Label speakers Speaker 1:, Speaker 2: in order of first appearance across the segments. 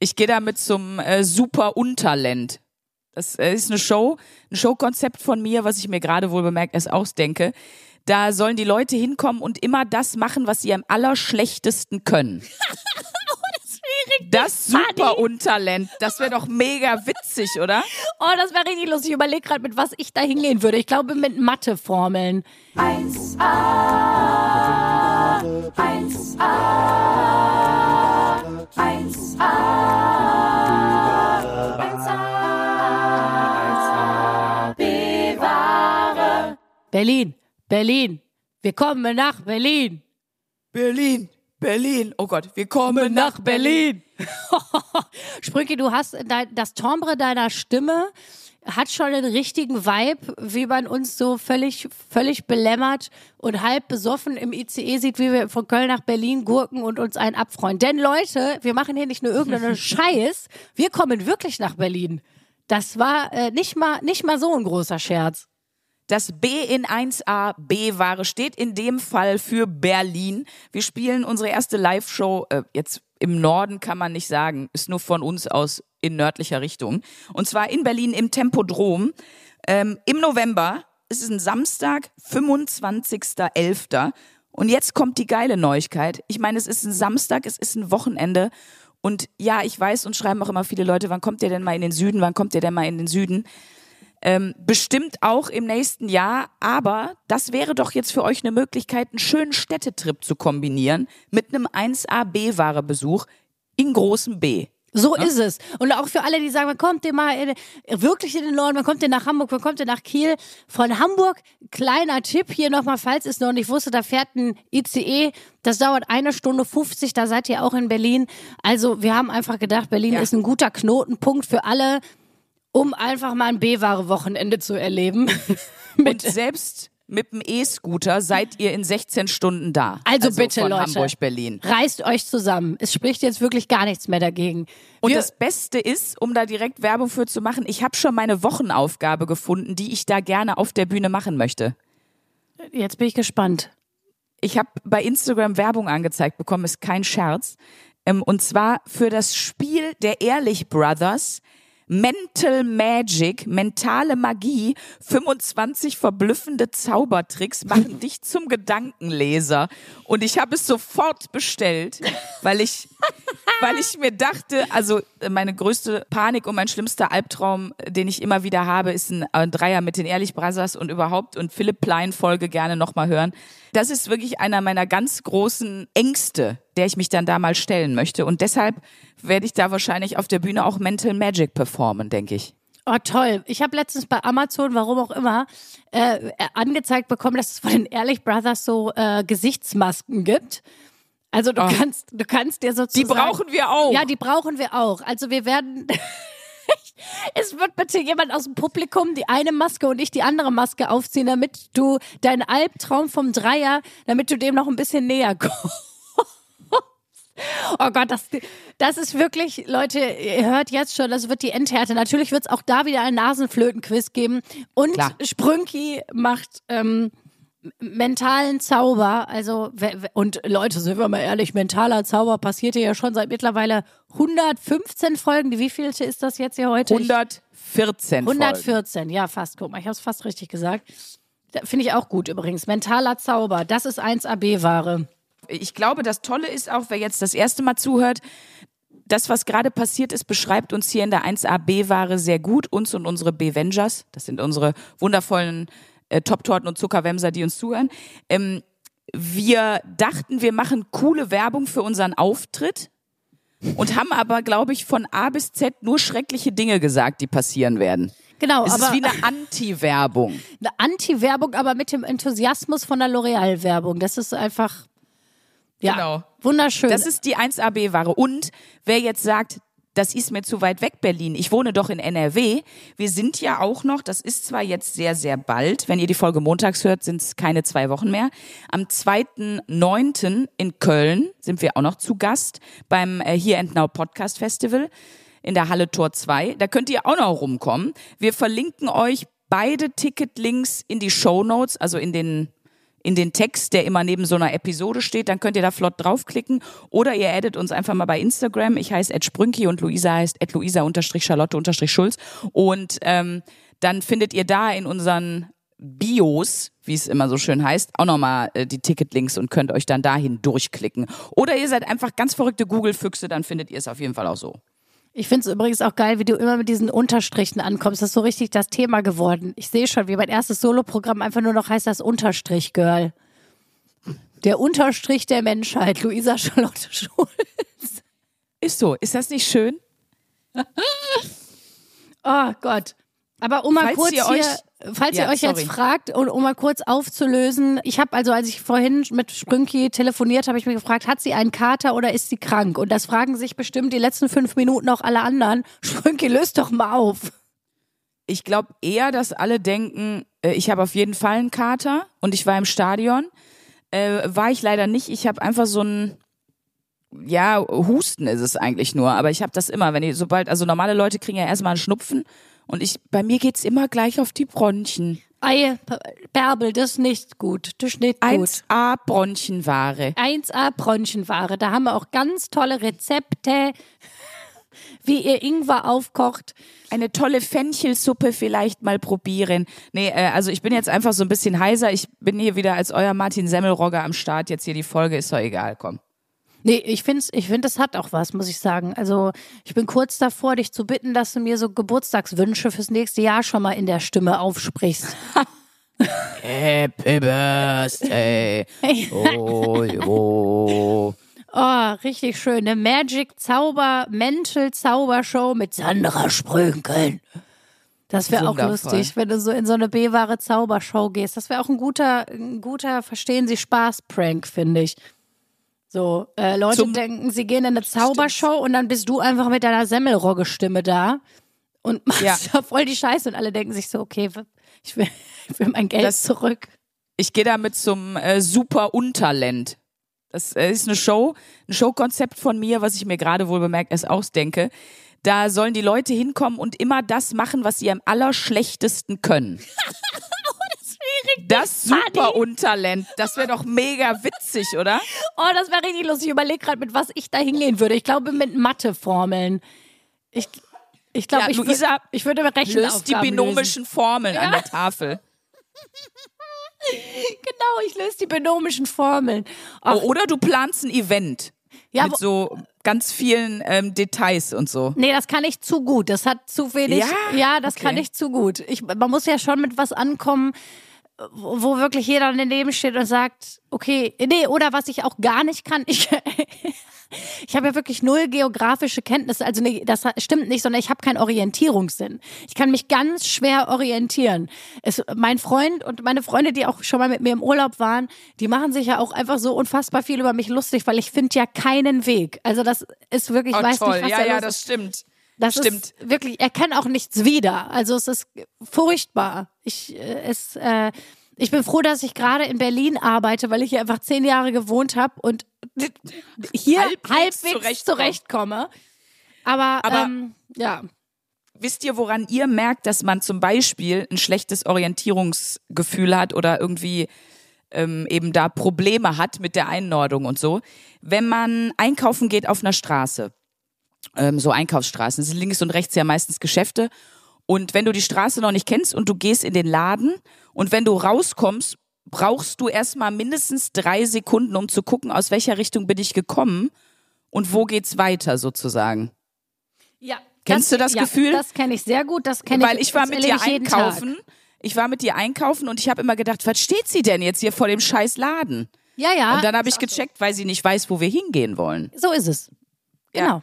Speaker 1: Ich gehe damit zum äh, Super Unterland. Das äh, ist eine Show, ein Showkonzept von mir, was ich mir gerade wohl bemerkt erst ausdenke. Da sollen die Leute hinkommen und immer das machen, was sie am allerschlechtesten können. Das super Unterland. Das wäre doch mega witzig, oder?
Speaker 2: Oh, das wäre richtig lustig. Ich überlege gerade, mit was ich da hingehen würde. Ich glaube, mit Matheformeln. 1a, 1a, 1a, 1a, bewahre. Berlin, Berlin. Wir kommen nach Berlin.
Speaker 1: Berlin. Berlin. Oh Gott, wir kommen nach Berlin.
Speaker 2: Sprünki, du hast dein, das Timbre deiner Stimme hat schon den richtigen Vibe, wie man uns so völlig, völlig belämmert und halb besoffen im ICE sieht, wie wir von Köln nach Berlin gurken und uns einen abfreuen. Denn Leute, wir machen hier nicht nur irgendeinen Scheiß, wir kommen wirklich nach Berlin. Das war äh, nicht mal, nicht mal so ein großer Scherz.
Speaker 1: Das B in 1a B-Ware steht in dem Fall für Berlin. Wir spielen unsere erste Live-Show, äh, jetzt im Norden kann man nicht sagen, ist nur von uns aus in nördlicher Richtung. Und zwar in Berlin im Tempodrom. Ähm, Im November, es ist ein Samstag, 25.11. Und jetzt kommt die geile Neuigkeit. Ich meine, es ist ein Samstag, es ist ein Wochenende. Und ja, ich weiß und schreiben auch immer viele Leute, wann kommt ihr denn mal in den Süden, wann kommt ihr denn mal in den Süden? Ähm, bestimmt auch im nächsten Jahr, aber das wäre doch jetzt für euch eine Möglichkeit, einen schönen Städtetrip zu kombinieren mit einem 1A-B-Ware-Besuch in großem B.
Speaker 2: So ja? ist es. Und auch für alle, die sagen, man kommt ihr mal in, wirklich in den Norden, man kommt ihr nach Hamburg, man kommt ihr nach Kiel. Von Hamburg, kleiner Tipp hier nochmal, falls es noch nicht wusste, da fährt ein ICE, das dauert eine Stunde 50, da seid ihr auch in Berlin. Also wir haben einfach gedacht, Berlin ja. ist ein guter Knotenpunkt für alle, um einfach mal ein B-Ware-Wochenende zu erleben.
Speaker 1: Und selbst mit dem E-Scooter seid ihr in 16 Stunden da.
Speaker 2: Also, also bitte, Leute.
Speaker 1: Hamburg, Berlin.
Speaker 2: Reißt euch zusammen. Es spricht jetzt wirklich gar nichts mehr dagegen.
Speaker 1: Und Wir das Beste ist, um da direkt Werbung für zu machen, ich habe schon meine Wochenaufgabe gefunden, die ich da gerne auf der Bühne machen möchte.
Speaker 2: Jetzt bin ich gespannt.
Speaker 1: Ich habe bei Instagram Werbung angezeigt bekommen, ist kein Scherz. Ähm, und zwar für das Spiel der Ehrlich Brothers Mental Magic, mentale Magie, 25 verblüffende Zaubertricks machen dich zum Gedankenleser. Und ich habe es sofort bestellt, weil ich, weil ich mir dachte, also meine größte Panik und mein schlimmster Albtraum, den ich immer wieder habe, ist ein, ein Dreier mit den Ehrlich Brothers und überhaupt und Philipp Plein Folge gerne nochmal hören. Das ist wirklich einer meiner ganz großen Ängste, der ich mich dann da mal stellen möchte. Und deshalb werde ich da wahrscheinlich auf der Bühne auch Mental Magic performen, denke ich.
Speaker 2: Oh, toll. Ich habe letztens bei Amazon, warum auch immer, äh, angezeigt bekommen, dass es von den Ehrlich Brothers so äh, Gesichtsmasken gibt. Also du oh. kannst, du kannst dir sozusagen.
Speaker 1: Die brauchen wir auch.
Speaker 2: Ja, die brauchen wir auch. Also wir werden. es wird bitte jemand aus dem Publikum die eine Maske und ich die andere Maske aufziehen, damit du deinen Albtraum vom Dreier, damit du dem noch ein bisschen näher kommst. Oh Gott, das, das ist wirklich, Leute, ihr hört jetzt schon, das wird die Endhärte. Natürlich wird es auch da wieder einen Nasenflöten-Quiz geben. Und Klar. Sprünki macht ähm, mentalen Zauber. Also, und Leute, sind wir mal ehrlich, mentaler Zauber passiert ja schon seit mittlerweile 115 Folgen. Wie vielte ist das jetzt hier heute?
Speaker 1: 114.
Speaker 2: 114, Folgen. ja, fast. Guck mal, ich habe es fast richtig gesagt. Finde ich auch gut übrigens. Mentaler Zauber, das ist 1AB-Ware
Speaker 1: ich glaube, das Tolle ist auch, wer jetzt das erste Mal zuhört, das, was gerade passiert ist, beschreibt uns hier in der 1AB-Ware sehr gut, uns und unsere B-Vengers. Das sind unsere wundervollen äh, Top-Torten und Zuckerwemser, die uns zuhören. Ähm, wir dachten, wir machen coole Werbung für unseren Auftritt und haben aber, glaube ich, von A bis Z nur schreckliche Dinge gesagt, die passieren werden.
Speaker 2: Genau,
Speaker 1: es
Speaker 2: aber
Speaker 1: ist wie eine Anti-Werbung.
Speaker 2: Eine Anti-Werbung, aber mit dem Enthusiasmus von der L'Oreal-Werbung. Das ist einfach ja, genau. wunderschön.
Speaker 1: Das ist die 1AB-Ware. Und wer jetzt sagt, das ist mir zu weit weg, Berlin. Ich wohne doch in NRW. Wir sind ja auch noch, das ist zwar jetzt sehr, sehr bald, wenn ihr die Folge montags hört, sind es keine zwei Wochen mehr. Am 2.9. in Köln sind wir auch noch zu Gast beim äh, Here and Now Podcast Festival in der Halle Tor 2. Da könnt ihr auch noch rumkommen. Wir verlinken euch beide Ticketlinks in die Show Notes, also in den in den Text, der immer neben so einer Episode steht. Dann könnt ihr da flott draufklicken. Oder ihr addet uns einfach mal bei Instagram. Ich heiße Ed Sprünki und Luisa heißt Ed Luisa-Charlotte-Schulz. Und ähm, dann findet ihr da in unseren Bios, wie es immer so schön heißt, auch nochmal äh, die Ticketlinks und könnt euch dann dahin durchklicken. Oder ihr seid einfach ganz verrückte Google-Füchse, dann findet ihr es auf jeden Fall auch so.
Speaker 2: Ich finde es übrigens auch geil, wie du immer mit diesen Unterstrichen ankommst. Das ist so richtig das Thema geworden. Ich sehe schon, wie mein erstes Soloprogramm einfach nur noch heißt das Unterstrich Girl. Der Unterstrich der Menschheit, Luisa Charlotte Schulz.
Speaker 1: Ist so. Ist das nicht schön?
Speaker 2: oh Gott. Aber um mal
Speaker 1: Falls
Speaker 2: kurz
Speaker 1: ihr
Speaker 2: hier,
Speaker 1: euch-
Speaker 2: falls
Speaker 1: Ja,
Speaker 2: ihr euch
Speaker 1: sorry.
Speaker 2: jetzt fragt und um mal kurz aufzulösen, ich habe also, als ich vorhin mit Sprünki telefoniert habe, ich mich gefragt, hat sie einen Kater oder ist sie krank? Und das fragen sich bestimmt die letzten fünf Minuten auch alle anderen. Sprünki, löst doch mal auf.
Speaker 1: Ich glaube eher, dass alle denken, äh, ich habe auf jeden Fall einen Kater und ich war im Stadion. Äh, war ich leider nicht. Ich habe einfach so ein, ja, Husten ist es eigentlich nur, aber ich habe das immer, wenn ich, sobald, also normale Leute kriegen ja erstmal einen Schnupfen und ich, bei mir geht's immer gleich auf die Bronchien.
Speaker 2: Ei, Bärbel, das ist nicht gut. Das ist nicht gut.
Speaker 1: 1A Bronchienware.
Speaker 2: 1A Bronchienware. Da haben wir auch ganz tolle Rezepte, wie ihr Ingwer aufkocht.
Speaker 1: Eine tolle Fenchelsuppe vielleicht mal probieren. Nee, äh, also ich bin jetzt einfach so ein bisschen heiser. Ich bin hier wieder als euer Martin Semmelrogger am Start. Jetzt hier die Folge, ist doch egal, komm.
Speaker 2: Nee, ich finde, ich find, das hat auch was, muss ich sagen. Also, ich bin kurz davor, dich zu bitten, dass du mir so Geburtstagswünsche fürs nächste Jahr schon mal in der Stimme aufsprichst.
Speaker 1: Happy Birthday. Oh, oh.
Speaker 2: Oh, richtig schön. Eine Magic Zauber, Mental Zaubershow mit Sandra Sprünkeln. Das wäre auch lustig, wenn du so in so eine B-wahre Zaubershow gehst. Das wäre auch ein guter, ein guter Verstehen Sie Spaß-Prank, finde ich. So, äh, Leute
Speaker 1: Zum-
Speaker 2: denken, sie gehen in eine Zaubershow und dann bist du einfach mit deiner Semmelrogge-Stimme da und machst
Speaker 1: Ja.
Speaker 2: da voll die Scheiße und alle denken sich so, okay, ich will, ich will mein Geld
Speaker 1: Das-
Speaker 2: zurück.
Speaker 1: Ich gehe damit zum äh, Super Unterland. Das äh, ist eine Show, ein Showkonzept von mir, was ich mir gerade wohl bemerkt erst ausdenke. Da sollen die Leute hinkommen und immer das machen, was sie am allerschlechtesten können. Das Super Unterland, das wäre doch mega witzig, oder?
Speaker 2: Oh, das wäre richtig lustig. Ich überlege gerade, mit was ich da hingehen würde. Ich glaube, mit Matheformeln. Ich, ich glaube,
Speaker 1: Ja,
Speaker 2: ich,
Speaker 1: Luisa,
Speaker 2: ich würde Rechenaufgaben
Speaker 1: Löst die binomischen Formeln an der Tafel.
Speaker 2: Lösen. Genau, ich löse die binomischen Formeln. Ach,
Speaker 1: Oh, oder du planst ein Event
Speaker 2: ja,
Speaker 1: mit so ganz vielen ähm, Details und so.
Speaker 2: nee, das kann ich zu gut. Das hat zu wenig.
Speaker 1: Ja?
Speaker 2: Ja, das
Speaker 1: Okay.
Speaker 2: kann ich zu gut. Ich, man muss ja schon mit was ankommen, wo, wirklich jeder daneben steht und sagt, okay, nee, oder was ich auch gar nicht kann. Ich, ich habe ja wirklich null geografische Kenntnisse. Also nee, das stimmt nicht, sondern ich habe keinen Orientierungssinn. Ich kann mich ganz schwer orientieren. Es, mein Freund und meine Freunde, die auch schon mal mit mir im Urlaub waren, die machen sich ja auch einfach so unfassbar viel über mich lustig, weil ich finde ja keinen Weg. Also das ist wirklich, ich
Speaker 1: Oh,
Speaker 2: weiß
Speaker 1: toll.
Speaker 2: nicht, was
Speaker 1: ja,
Speaker 2: da
Speaker 1: ja, das
Speaker 2: ist.
Speaker 1: stimmt.
Speaker 2: Das
Speaker 1: Stimmt.
Speaker 2: ist wirklich, er kann auch nichts wieder. Also es ist furchtbar. Ich, äh, es, äh, ich bin froh, dass ich gerade in Berlin arbeite, weil ich hier einfach zehn Jahre gewohnt habe und hier
Speaker 1: Halbwegs
Speaker 2: halbwegs,
Speaker 1: zurechtkomme.
Speaker 2: zurechtkomme. Aber,
Speaker 1: Aber-
Speaker 2: ähm, ja.
Speaker 1: Wisst ihr, woran ihr merkt, dass man zum Beispiel ein schlechtes Orientierungsgefühl hat oder irgendwie ähm, eben da Probleme hat mit der Einordnung und so? Wenn man einkaufen geht auf einer Straße, ähm, so Einkaufsstraßen, es sind links und rechts ja meistens Geschäfte. Und wenn du die Straße noch nicht kennst und du gehst in den Laden und wenn du rauskommst, brauchst du erstmal mindestens drei Sekunden, um zu gucken, aus welcher Richtung bin ich gekommen und wo geht's weiter sozusagen.
Speaker 2: ja.
Speaker 1: Kennst du das
Speaker 2: ja,
Speaker 1: Gefühl?
Speaker 2: Das kenne ich sehr gut. Das kenne ich.
Speaker 1: Weil ich war
Speaker 2: das
Speaker 1: mit dir
Speaker 2: jeden Tag.
Speaker 1: einkaufen. Ich war mit dir einkaufen und ich habe immer gedacht, was steht sie denn jetzt hier vor dem scheiß Laden?
Speaker 2: Ja, ja.
Speaker 1: Und dann habe ich gecheckt, weil sie nicht weiß, wo wir hingehen wollen.
Speaker 2: So ist es.
Speaker 1: Ja.
Speaker 2: Genau.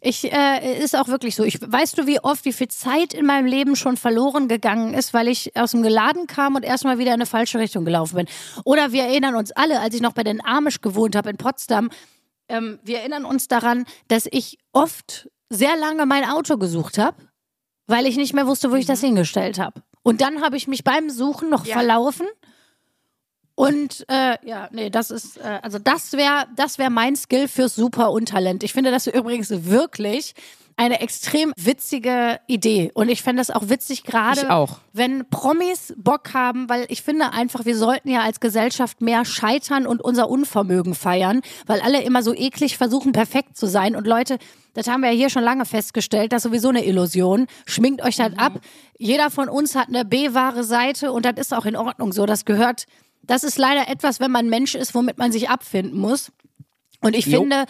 Speaker 2: Ich äh, ist auch wirklich so. Ich weißt du, wie oft, wie viel Zeit in meinem Leben schon verloren gegangen ist, weil ich aus dem Geladen kam und erstmal wieder in eine falsche Richtung gelaufen bin. Oder wir erinnern uns alle, als ich noch bei den Amish gewohnt habe in Potsdam, ähm, wir erinnern uns daran, dass ich oft sehr lange mein Auto gesucht habe, weil ich nicht mehr wusste, wo ich das hingestellt habe. Und dann habe ich mich beim Suchen noch
Speaker 1: Ja.
Speaker 2: verlaufen. Und äh, ja, nee, das ist, äh, also das wäre das wär mein Skill fürs Super Untalent. Ich finde das übrigens wirklich eine extrem witzige Idee. Und ich fände das auch witzig, gerade wenn Promis Bock haben, weil ich finde einfach, wir sollten ja als Gesellschaft mehr scheitern und unser Unvermögen feiern, weil alle immer so eklig versuchen, perfekt zu sein. Und Leute, das haben wir ja hier schon lange festgestellt, das ist sowieso eine Illusion. Schminkt euch das ab. Jeder von uns hat eine B-wahre Seite und das ist auch in Ordnung so. Das gehört, das ist leider etwas, wenn man Mensch ist, womit man sich abfinden muss. Und ich
Speaker 1: Jo.
Speaker 2: finde,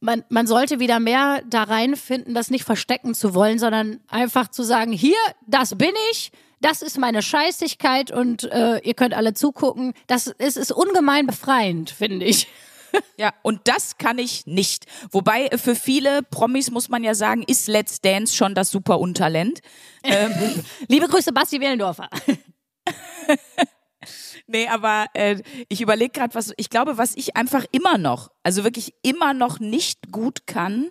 Speaker 2: man, man sollte wieder mehr da reinfinden, das nicht verstecken zu wollen, sondern einfach zu sagen, hier, das bin ich, das ist meine Scheißigkeit und äh, ihr könnt alle zugucken. Das ist, ist ungemein befreiend, finde ich.
Speaker 1: Ja, und das kann ich nicht. Wobei äh, für viele Promis muss man ja sagen, ist Let's Dance schon das super Untalent. Ähm,
Speaker 2: Liebe Grüße, Basti Willendorfer.
Speaker 1: nee, aber äh, ich überlege gerade, was ich glaube, was ich einfach immer noch, also wirklich immer noch nicht gut kann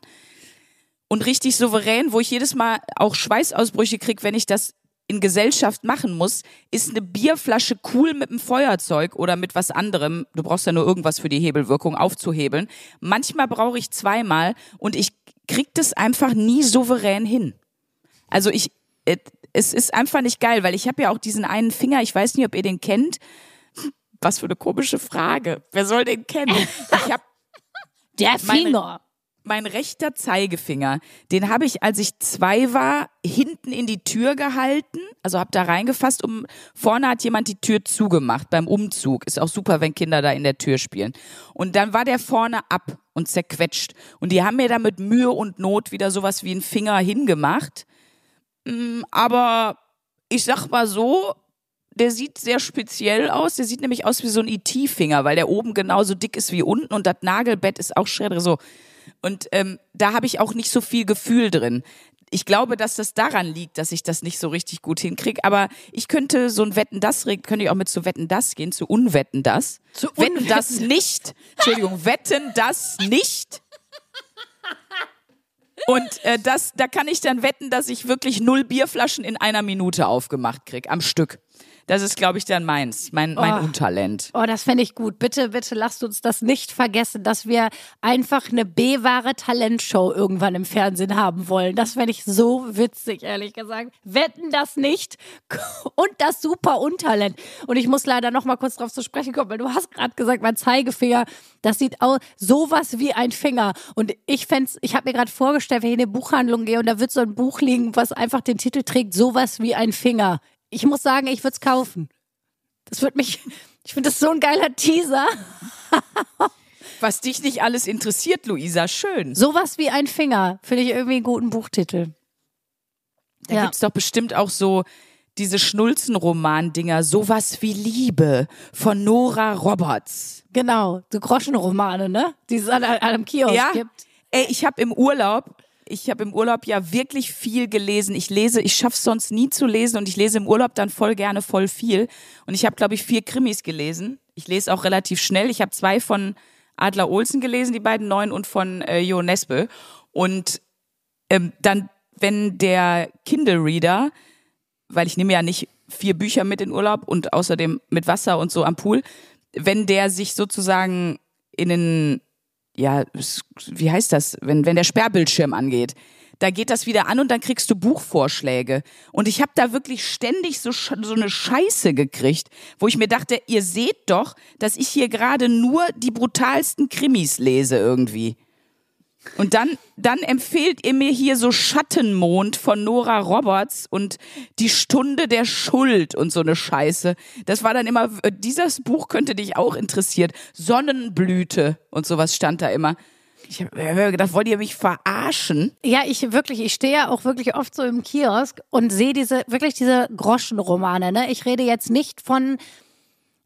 Speaker 1: und richtig souverän, wo ich jedes Mal auch Schweißausbrüche kriege, wenn ich das in Gesellschaft machen muss, ist eine Bierflasche cool mit einem Feuerzeug oder mit was anderem. Du brauchst ja nur irgendwas für die Hebelwirkung aufzuhebeln. Manchmal brauche ich zweimal und ich krieg das einfach nie souverän hin. Also ich, äh, es ist einfach nicht geil, weil ich habe ja auch diesen einen Finger, ich weiß nicht, ob ihr den kennt. Was für eine komische Frage. Wer soll den kennen? Ich habe
Speaker 2: Der
Speaker 1: Meine-
Speaker 2: Finger.
Speaker 1: mein rechter Zeigefinger, den habe ich, als ich zwei war, hinten in die Tür gehalten, also habe da reingefasst, um vorne hat jemand die Tür zugemacht beim Umzug. Ist auch super, wenn Kinder da in der Tür spielen. Und dann war der vorne ab und zerquetscht. Und die haben mir da mit Mühe und Not wieder sowas wie einen Finger hingemacht. Mm, Aber ich sag mal so, der sieht sehr speziell aus. Der sieht nämlich aus wie so ein IT-Finger, weil der oben genauso dick ist wie unten und das Nagelbett ist auch schräg so. Und ähm, da habe ich auch nicht so viel Gefühl drin. Ich glaube, dass das daran liegt, dass ich das nicht so richtig gut hinkriege. Aber ich könnte so ein Wetten das könnte ich auch mit zu Wetten das gehen, zu Unwetten das.
Speaker 2: Zu
Speaker 1: Wetten
Speaker 2: Unwetten-
Speaker 1: das nicht. Entschuldigung, Wetten das nicht. Und äh, das, da kann ich dann wetten, dass ich wirklich null Bierflaschen in einer Minute aufgemacht krieg am Stück. Das ist, glaube ich, dann meins, mein, mein
Speaker 2: Oh.
Speaker 1: Untalent.
Speaker 2: Oh, das fände ich gut. Bitte, bitte lasst uns das nicht vergessen, dass wir einfach eine B-wahre Talentshow irgendwann im Fernsehen haben wollen. Das fände ich so witzig, ehrlich gesagt. Wetten das nicht und das super Untalent. Und ich muss leider noch mal kurz drauf zu sprechen kommen, weil du hast gerade gesagt, mein Zeigefinger, das sieht aus sowas wie ein Finger. Und ich fänd's, ich habe mir gerade vorgestellt, wenn ich in eine Buchhandlung gehe und da wird so ein Buch liegen, was einfach den Titel trägt, sowas wie ein Finger. Ich muss sagen, ich würde es kaufen. Das wird mich, ich finde das so ein geiler Teaser.
Speaker 1: Was dich nicht alles interessiert, Luisa, schön.
Speaker 2: Sowas wie ein Finger, finde ich irgendwie einen guten Buchtitel.
Speaker 1: Da
Speaker 2: Ja.
Speaker 1: gibt's doch bestimmt auch so diese Schnulzenroman-Dinger, sowas wie Liebe von Nora Roberts.
Speaker 2: Genau, so Groschenromane, ne? Die es an, an einem Kiosk
Speaker 1: Ja,
Speaker 2: gibt.
Speaker 1: ey, ich habe im Urlaub, ich habe im Urlaub ja wirklich viel gelesen. Ich lese, ich schaff's sonst nie zu lesen und ich lese im Urlaub dann voll gerne voll viel. Und ich habe, glaube ich, vier Krimis gelesen. Ich lese auch relativ schnell. Ich habe zwei von Adler Olsen gelesen, die beiden neuen, und von äh, Jo Nesbø. Und ähm, dann, wenn der Kindle-Reader, weil ich nehme ja nicht vier Bücher mit in Urlaub und außerdem mit Wasser und so am Pool, wenn der sich sozusagen in den ja, wie heißt das, wenn, wenn der Sperrbildschirm angeht. Da geht das wieder an und dann kriegst du Buchvorschläge. Und ich habe da wirklich ständig so, so eine Scheiße gekriegt, wo ich mir dachte, ihr seht doch, dass ich hier gerade nur die brutalsten Krimis lese irgendwie. Und dann, dann empfehlt ihr mir hier so Schattenmond von Nora Roberts und die Stunde der Schuld und so eine Scheiße. Das war dann immer, äh, dieses Buch könnte dich auch interessiert. Sonnenblüte und sowas stand da immer. Ich habe hab gedacht, wollt ihr mich verarschen?
Speaker 2: Ja, ich wirklich, ich stehe ja auch wirklich oft so im Kiosk und sehe diese, wirklich diese Groschenromane, ne? Ich rede jetzt nicht von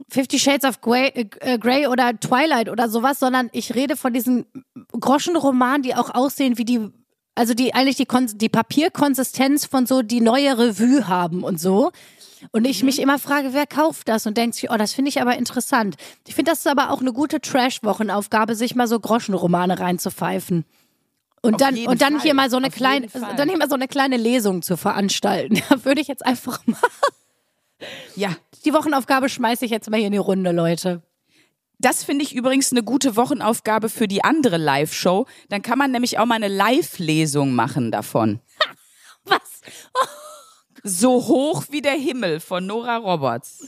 Speaker 2: Fifty Shades of Grey, äh, Grey oder Twilight oder sowas, sondern ich rede von diesen Groschenromanen, die auch aussehen wie die, also die eigentlich die, Kon die Papierkonsistenz von so die neue Revue haben und so. Und ich mich immer frage, wer kauft das und denkt sich, oh, das finde ich aber interessant. Ich finde, das ist aber auch eine gute Trash-Wochenaufgabe, sich mal so Groschenromane reinzupfeifen. Und
Speaker 1: Auf
Speaker 2: dann, und dann
Speaker 1: Fall.
Speaker 2: hier mal so eine
Speaker 1: Auf
Speaker 2: kleine, dann hier mal so eine kleine Lesung zu veranstalten. Da würde ich jetzt einfach mal,
Speaker 1: Ja,
Speaker 2: die Wochenaufgabe schmeiße ich jetzt mal hier in die Runde, Leute.
Speaker 1: Das finde ich übrigens eine gute Wochenaufgabe für die andere Live-Show. Dann kann man nämlich auch mal eine Live-Lesung machen davon.
Speaker 2: Was?
Speaker 1: So hoch wie der Himmel von Nora Roberts.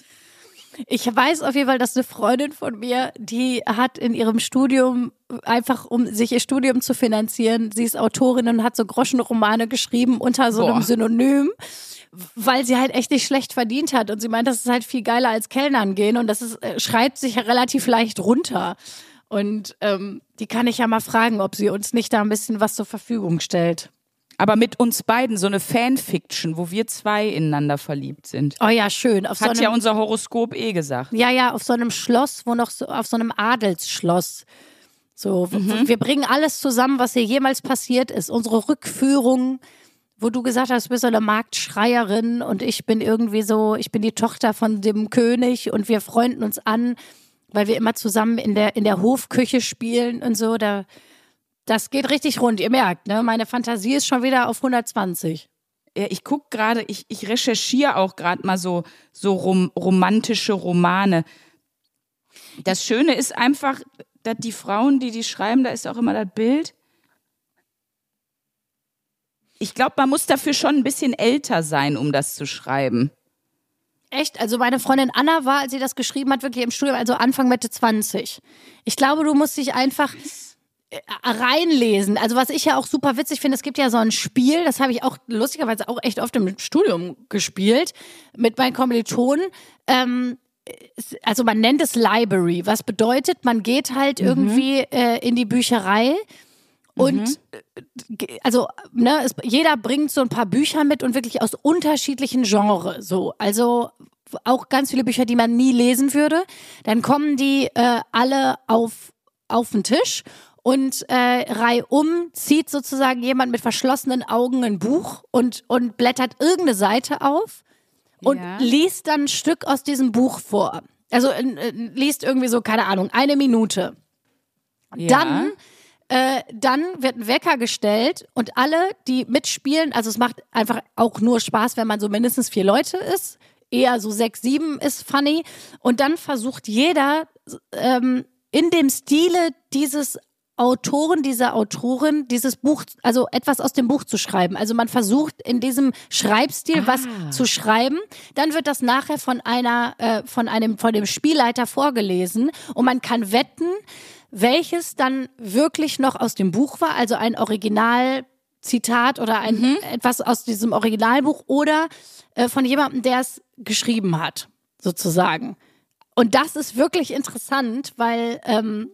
Speaker 2: Ich weiß auf jeden Fall, dass eine Freundin von mir, die hat in ihrem Studium einfach, um sich ihr Studium zu finanzieren, sie ist Autorin und hat so Groschenromane geschrieben unter so einem
Speaker 1: Boah.
Speaker 2: Synonym, weil sie halt echt nicht schlecht verdient hat. Und sie meint, das ist halt viel geiler als Kellnern gehen und das ist, äh, schreibt sich ja relativ leicht runter. Und ähm, die kann ich ja mal fragen, ob sie uns nicht da ein bisschen was zur Verfügung stellt.
Speaker 1: Aber mit uns beiden so eine Fanfiction, wo wir zwei ineinander verliebt sind.
Speaker 2: Oh ja, schön. Auf so
Speaker 1: Hat
Speaker 2: einem,
Speaker 1: ja unser Horoskop eh gesagt.
Speaker 2: Ja, ja, auf so einem Schloss, wo noch so, auf so einem Adelsschloss. So,
Speaker 1: Mhm.
Speaker 2: wir bringen alles zusammen, was hier jemals passiert ist. Unsere Rückführung, wo du gesagt hast, du bist so eine Marktschreierin und ich bin irgendwie so, ich bin die Tochter von dem König und wir freunden uns an, weil wir immer zusammen in der, in der Hofküche spielen und so. Da, das geht richtig rund. Ihr merkt, ne? Meine Fantasie ist schon wieder auf 120.
Speaker 1: Ja, ich guck gerade, ich, ich recherchiere auch gerade mal so, so rom, romantische Romane. Das Schöne ist einfach, dass die Frauen, die die schreiben, da ist auch immer das Bild. Ich glaube, man muss dafür schon ein bisschen älter sein, um das zu schreiben.
Speaker 2: Echt? Also meine Freundin Anna war, als sie das geschrieben hat, wirklich im Studium, also Anfang Mitte 20. Ich glaube, du musst dich einfach reinlesen. Also was ich ja auch super witzig finde, es gibt ja so ein Spiel, das habe ich auch lustigerweise auch echt oft im Studium gespielt mit meinen Kommilitonen. Ähm, also man nennt es Library, was bedeutet, man geht halt irgendwie äh, in die Bücherei und äh, ge- also ne, es, jeder bringt so ein paar Bücher mit und wirklich aus unterschiedlichen Genres. So, also auch ganz viele Bücher, die man nie lesen würde. Dann kommen die äh, alle auf auf den Tisch und äh, reihum zieht sozusagen jemand mit verschlossenen Augen ein Buch und und blättert irgendeine Seite auf und
Speaker 1: Ja.
Speaker 2: liest dann ein Stück aus diesem Buch vor. Also äh, liest irgendwie so keine Ahnung eine Minute. Dann äh, dann wird ein Wecker gestellt und alle, die mitspielen, also es macht einfach auch nur Spaß, wenn man so mindestens vier Leute ist. Eher so sechs, sieben ist funny. Und dann versucht jeder ähm, in dem Stile dieses Autoren, dieser Autorin, dieses Buch, also etwas aus dem Buch zu schreiben. Also man versucht in diesem Schreibstil was zu schreiben. Dann wird das nachher von einer, äh, von einem, von dem Spielleiter vorgelesen und man kann wetten, welches dann wirklich noch aus dem Buch war, also ein Originalzitat oder ein etwas aus diesem Originalbuch oder äh, von jemandem, der es geschrieben hat, sozusagen. Und das ist wirklich interessant, weil ähm,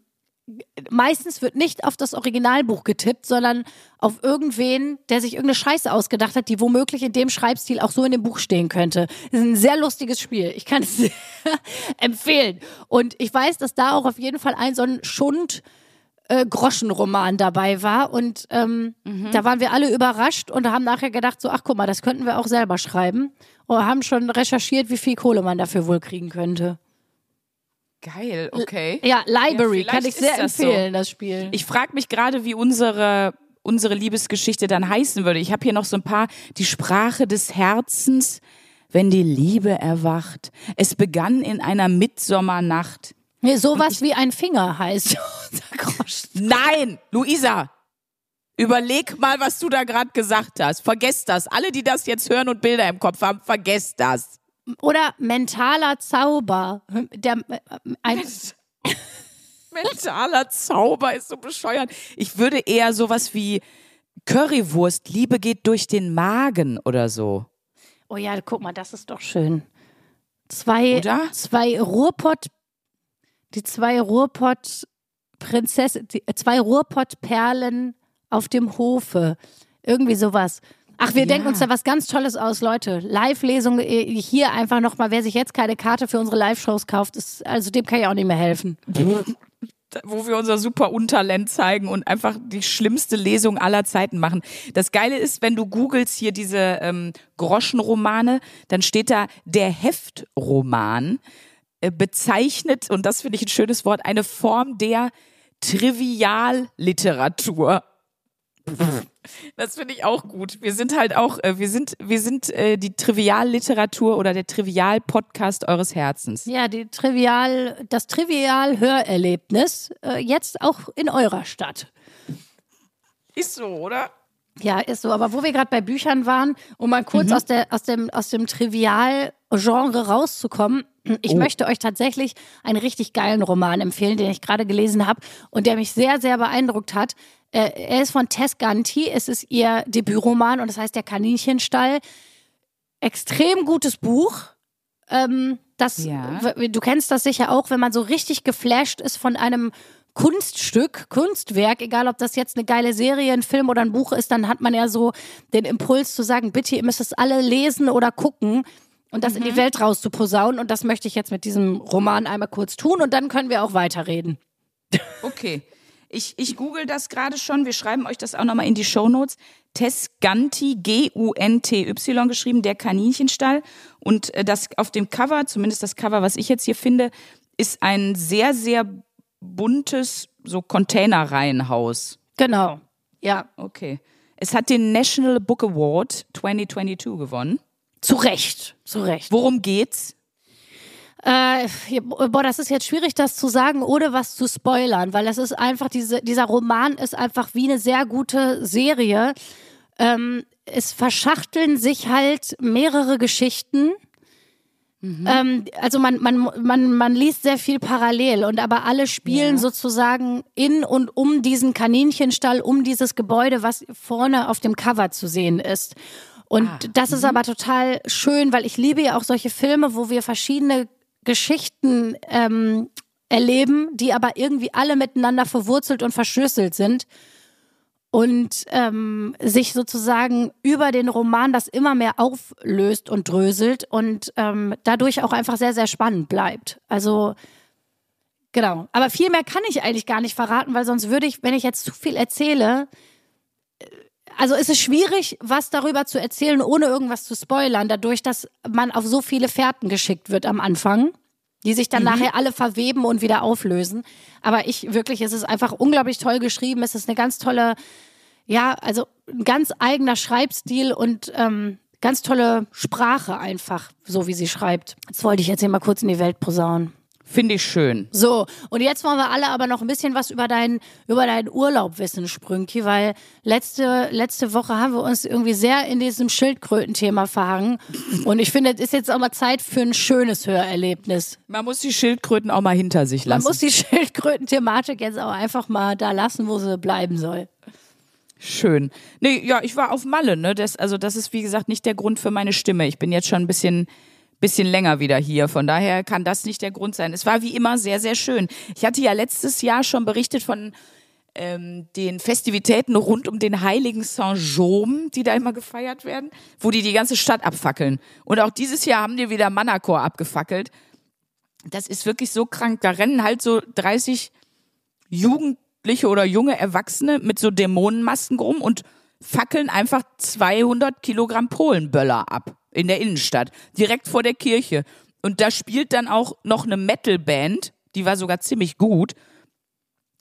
Speaker 2: meistens wird nicht auf das Originalbuch getippt, sondern auf irgendwen, der sich irgendeine Scheiße ausgedacht hat, die womöglich in dem Schreibstil auch so in dem Buch stehen könnte. Das ist ein sehr lustiges Spiel. Ich kann es sehr empfehlen. Und ich weiß, dass da auch auf jeden Fall ein so ein Schund äh, Groschenroman dabei war und ähm, da waren wir alle überrascht und haben nachher gedacht so ach guck mal das könnten wir auch selber schreiben und haben schon recherchiert wie viel Kohle man dafür wohl kriegen könnte
Speaker 1: Geil, okay.
Speaker 2: ja Library
Speaker 1: Ja,
Speaker 2: kann ich sehr
Speaker 1: das so.
Speaker 2: empfehlen das Spiel
Speaker 1: Ich frage mich gerade, wie unsere, unsere Liebesgeschichte dann heißen würde. Ich habe hier noch so ein paar, die Sprache des Herzens, wenn die Liebe erwacht. Es begann in einer Mitsommernacht.
Speaker 2: Nee, sowas wie ein Finger heißt.
Speaker 1: Nein, Luisa, überleg mal, was du da gerade gesagt hast. Vergesst das. Alle, die das jetzt hören und Bilder im Kopf haben, vergesst das.
Speaker 2: Oder mentaler Zauber. Der, äh, ein,
Speaker 1: Mentaler Zauber ist so bescheuert. Ich würde eher sowas wie Currywurst, Liebe geht durch den Magen oder so.
Speaker 2: oh ja, guck mal, das ist doch schön. Zwei,
Speaker 1: Oder?
Speaker 2: zwei Ruhrpott, die zwei Ruhrpott Prinzessin, äh, zwei Ruhrpott-Perlen auf dem Hofe. Irgendwie sowas. Ach, wir
Speaker 1: Ja.
Speaker 2: denken uns da was ganz Tolles aus, Leute. Live-Lesung äh, hier einfach nochmal. Wer sich jetzt keine Karte für unsere Live-Shows kauft, ist, also dem kann ich auch nicht mehr helfen.
Speaker 1: wo wir unser super Untalent zeigen und einfach die schlimmste Lesung aller Zeiten machen. Das Geile ist, wenn du googelst hier diese ähm, Groschenromane, dann steht da der Heftroman äh, bezeichnet, und das finde ich ein schönes Wort, eine Form der Trivialliteratur. Das finde ich auch gut. Wir sind halt auch, äh, wir sind, wir sind äh, die Trivialliteratur oder der Trivial-Podcast eures Herzens.
Speaker 2: Ja, die Trivial, das Trivial-Hörerlebnis äh, jetzt auch in eurer Stadt.
Speaker 1: Ist so, oder?
Speaker 2: Ja, ist so. Aber wo wir gerade bei Büchern waren, um mal kurz mhm. aus, der, aus dem, aus dem Trivial-Genre rauszukommen, ich oh. möchte euch tatsächlich einen richtig geilen Roman empfehlen, den ich gerade gelesen habe und der mich sehr, sehr beeindruckt hat. Äh, er ist von Tess Ganti, es ist ihr Debütroman und das heißt Der Kaninchenstall. Extrem gutes Buch. Ähm, das, ja. Du kennst das sicher auch, wenn man so richtig geflasht ist von einem Kunststück, Kunstwerk, egal ob das jetzt eine geile Serie, ein Film oder ein Buch ist, dann hat man ja so den Impuls zu sagen, bitte, ihr müsst es alle lesen oder gucken und das mhm. in die mhm. Welt rauszuposaunen. Und das möchte ich jetzt mit diesem Roman einmal kurz tun und dann können wir auch weiterreden.
Speaker 1: Okay. Ich, ich google das gerade schon. Wir schreiben euch das auch nochmal in die Shownotes. Tesganti, G-U-N-T-Y geschrieben, der Kaninchenstall. Und äh, das auf dem Cover, zumindest das Cover, was ich jetzt hier finde, ist ein sehr, sehr buntes, so Containerreihenhaus.
Speaker 2: Genau, ja.
Speaker 1: Okay. Es hat den National Book Award 2022 gewonnen.
Speaker 2: Zu Recht, zu Recht.
Speaker 1: Worum geht's?
Speaker 2: Äh, boah, das ist jetzt schwierig, das zu sagen, ohne was zu spoilern, weil das ist einfach, diese, dieser Roman ist einfach wie eine sehr gute Serie. Ähm, es verschachteln sich halt mehrere Geschichten Mhm. Ähm, also man, man, man, man liest sehr viel parallel und aber alle spielen ja. sozusagen in und um diesen Kaninchenstall, um dieses Gebäude, was vorne auf dem Cover zu sehen ist. Und ah, das ist mhm. aber total schön, weil ich liebe ja auch solche Filme, wo wir verschiedene Geschichten ähm, erleben, die aber irgendwie alle miteinander verwurzelt und verschlüsselt sind und ähm, sich sozusagen über den Roman das immer mehr auflöst und dröselt und ähm, dadurch auch einfach sehr, sehr spannend bleibt. Also genau. Aber viel mehr kann ich eigentlich gar nicht verraten, weil sonst würde ich, wenn ich jetzt zu viel erzähle, äh, also ist es schwierig, was darüber zu erzählen, ohne irgendwas zu spoilern, dadurch, dass man auf so viele Fährten geschickt wird am Anfang die sich dann mhm. nachher alle verweben und wieder auflösen. Aber ich wirklich, es ist einfach unglaublich toll geschrieben. Es ist eine ganz tolle, ja, also ein ganz eigener Schreibstil und ähm, ganz tolle Sprache einfach, so wie sie schreibt. Das wollte ich jetzt hier mal kurz in die Welt posaunen.
Speaker 1: Finde ich schön.
Speaker 2: So, und jetzt wollen wir alle aber noch ein bisschen was über deinen, über deinen Urlaub wissen, Sprünki, weil letzte, letzte Woche haben wir uns irgendwie sehr in diesem Schildkrötenthema verhangen. Und ich finde, es ist jetzt auch mal Zeit für ein schönes Hörerlebnis.
Speaker 1: Man muss die Schildkröten auch mal hinter sich lassen.
Speaker 2: Man muss die Schildkröten-Thematik jetzt auch einfach mal da lassen, wo sie bleiben soll.
Speaker 1: Schön. Nee, ja, ich war auf Malle, ne? Das, also, das ist, wie gesagt, nicht der Grund für meine Stimme. Ich bin jetzt schon ein bisschen bisschen länger wieder hier. Von daher kann das nicht der Grund sein. Es war wie immer sehr, sehr schön. Ich hatte ja letztes Jahr schon berichtet von ähm, den Festivitäten rund um den heiligen Saint-Jaume, die da immer gefeiert werden, wo die die ganze Stadt abfackeln. Und auch dieses Jahr haben die wieder Manacor abgefackelt. Das ist wirklich so krank. Da rennen halt so 30 Jugendliche oder junge Erwachsene mit so Dämonenmasken rum und fackeln einfach 200 Kilogramm Polenböller ab in der Innenstadt, direkt vor der Kirche. Und da spielt dann auch noch eine Metalband, die war sogar ziemlich gut.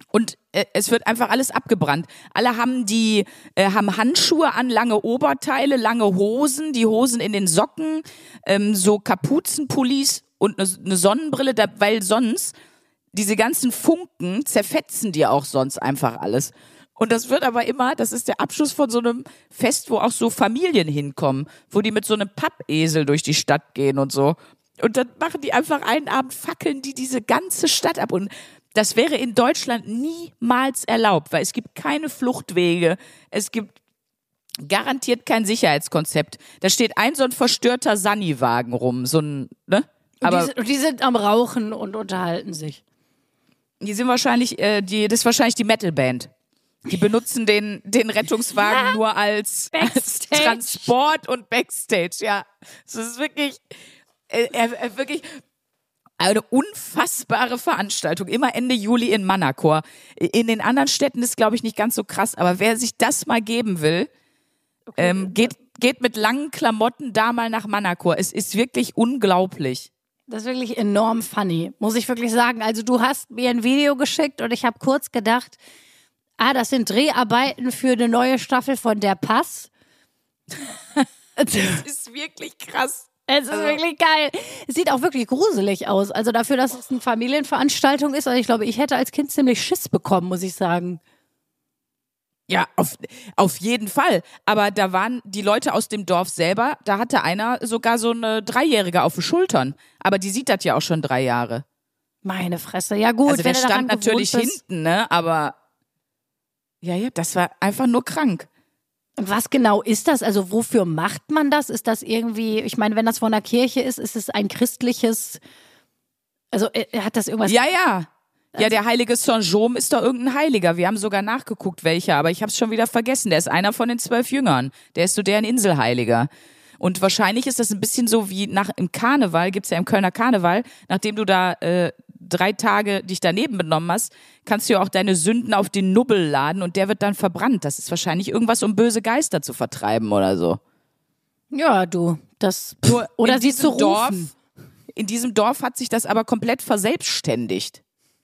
Speaker 1: Und äh, es wird einfach alles abgebrannt. Alle haben die äh, haben Handschuhe an, lange Oberteile, lange Hosen, die Hosen in den Socken, ähm, so Kapuzenpullis und eine, eine Sonnenbrille, da, weil sonst diese ganzen Funken zerfetzen dir auch sonst einfach alles. Und das wird aber immer, das ist der Abschluss von so einem Fest, wo auch so Familien hinkommen, wo die mit so einem Pappesel durch die Stadt gehen und so. Und dann machen die einfach einen Abend, fackeln die diese ganze Stadt ab. Und das wäre in Deutschland niemals erlaubt, weil es gibt keine Fluchtwege. Es gibt garantiert kein Sicherheitskonzept. Da steht ein so ein verstörter Sunny-Wagen rum, so ein, ne?
Speaker 2: Aber und die, die, sind am Rauchen und unterhalten sich.
Speaker 1: Die sind wahrscheinlich, äh, die, das ist wahrscheinlich die Metalband. Die benutzen den, den Rettungswagen ja, nur als, als, Transport und Backstage. Ja, es ist wirklich, äh, äh, wirklich eine unfassbare Veranstaltung. Immer Ende Juli in Manacor. In den anderen Städten ist, glaube ich, nicht ganz so krass. Aber wer sich das mal geben will, okay. ähm, geht, geht mit langen Klamotten da mal nach Manacor. Es ist wirklich unglaublich.
Speaker 2: Das ist wirklich enorm funny, muss ich wirklich sagen. Also du hast mir ein Video geschickt und ich habe kurz gedacht, Ah, das sind Dreharbeiten für eine neue Staffel von Der Pass.
Speaker 1: das ist wirklich krass.
Speaker 2: Es ist also. wirklich geil. Es sieht auch wirklich gruselig aus. Also dafür, dass es eine Familienveranstaltung ist. Also ich glaube, ich hätte als Kind ziemlich Schiss bekommen, muss ich sagen.
Speaker 1: Ja, auf, auf jeden Fall. Aber da waren die Leute aus dem Dorf selber, da hatte einer sogar so eine Dreijährige auf den Schultern. Aber die sieht das ja auch schon drei Jahre.
Speaker 2: Meine Fresse. Ja gut,
Speaker 1: also der stand natürlich hinten, ne? Aber ja, ja, das war einfach nur krank.
Speaker 2: Was genau ist das? Also wofür macht man das? Ist das irgendwie, ich meine, wenn das von der Kirche ist, ist es ein christliches, also äh, hat das irgendwas?
Speaker 1: Ja, ja. Ja, der heilige Saint-Jaume ist doch irgendein Heiliger. Wir haben sogar nachgeguckt, welcher, aber ich habe es schon wieder vergessen. Der ist einer von den zwölf Jüngern. Der ist so deren Inselheiliger. Und wahrscheinlich ist das ein bisschen so wie nach im Karneval, gibt's ja im Kölner Karneval, nachdem du da äh, drei Tage dich daneben benommen hast, kannst du ja auch deine Sünden auf den Nubbel laden und der wird dann verbrannt. Das ist wahrscheinlich irgendwas, um böse Geister zu vertreiben oder so.
Speaker 2: Ja, du, das Nur oder sie zu rufen. Dorf,
Speaker 1: in diesem Dorf hat sich das aber komplett verselbstständigt.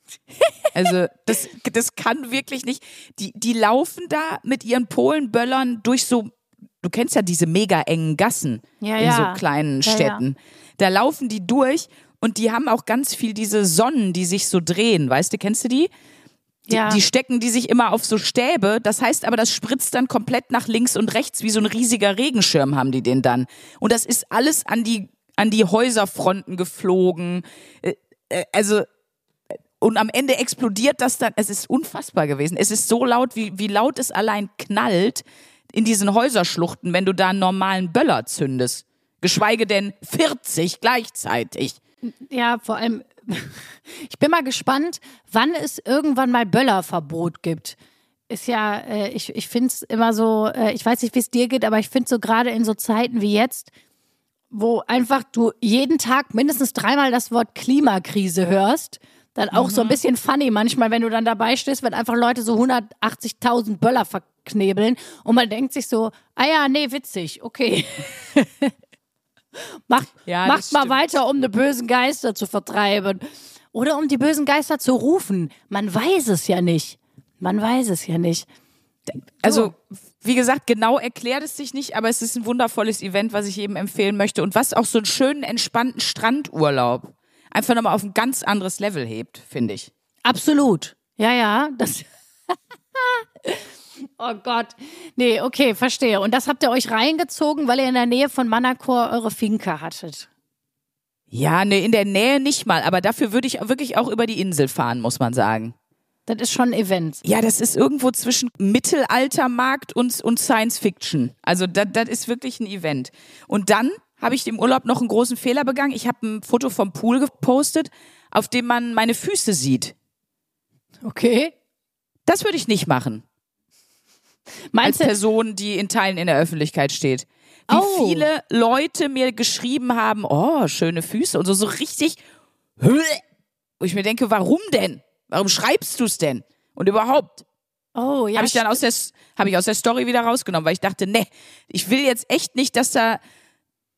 Speaker 1: Also das, das kann wirklich nicht. Die, die laufen da mit ihren Polenböllern durch so, du kennst ja diese mega engen Gassen
Speaker 2: ja,
Speaker 1: in
Speaker 2: ja.
Speaker 1: so kleinen Städten. Ja, da laufen die durch und die haben auch ganz viel diese Sonnen, die sich so drehen. Weißt du, kennst du die? Die, ja. die stecken die sich immer auf so Stäbe. Das heißt aber, das spritzt dann komplett nach links und rechts, wie so ein riesiger Regenschirm haben die den dann. Und das ist alles an die, an die Häuserfronten geflogen. Äh, äh, also, und am Ende explodiert das dann. Es ist unfassbar gewesen. Es ist so laut, wie, wie laut es allein knallt in diesen Häuserschluchten, wenn du da einen normalen Böller zündest. Geschweige denn 40 gleichzeitig.
Speaker 2: Ja, vor allem, ich bin mal gespannt, wann es irgendwann mal Böllerverbot gibt. Ist ja, äh, ich, ich finde es immer so, äh, ich weiß nicht, wie es dir geht, aber ich finde so gerade in so Zeiten wie jetzt, wo einfach du jeden Tag mindestens dreimal das Wort Klimakrise hörst, dann auch mhm. so ein mhm. bisschen funny manchmal, wenn du dann dabei stehst, wenn einfach Leute so 180.000 Böller verknebeln und man denkt sich so, ah ja, nee, witzig, okay. Macht, ja, macht mal weiter, um die bösen Geister zu vertreiben. Oder um die bösen Geister zu rufen. Man weiß es ja nicht. Man weiß es ja nicht.
Speaker 1: Also, wie gesagt, genau erklärt es sich nicht, aber es ist ein wundervolles Event, was ich jedem empfehlen möchte und was auch so einen schönen, entspannten Strandurlaub einfach nochmal auf ein ganz anderes Level hebt, finde ich.
Speaker 2: Absolut. Ja, ja. Das Oh Gott. Nee, okay, verstehe. Und das habt ihr euch reingezogen, weil ihr in der Nähe von Manacor eure Finca hattet.
Speaker 1: Ja, ne, in der Nähe nicht mal, aber dafür würde ich wirklich auch über die Insel fahren, muss man sagen.
Speaker 2: Das ist schon ein Event.
Speaker 1: Ja, das ist irgendwo zwischen Mittelaltermarkt und, und Science Fiction. Also das, das ist wirklich ein Event. Und dann habe ich im Urlaub noch einen großen Fehler begangen. Ich habe ein Foto vom Pool gepostet, auf dem man meine Füße sieht.
Speaker 2: Okay.
Speaker 1: Das würde ich nicht machen. Meinst als Person, die in Teilen in der Öffentlichkeit steht. Wie oh. viele Leute mir geschrieben haben, oh, schöne Füße und so, so richtig, wo ich mir denke, warum denn? Warum schreibst du es denn? Und überhaupt.
Speaker 2: Oh, ja.
Speaker 1: Habe ich dann aus der, habe ich aus der Story wieder rausgenommen, weil ich dachte, ne, ich will jetzt echt nicht, dass da,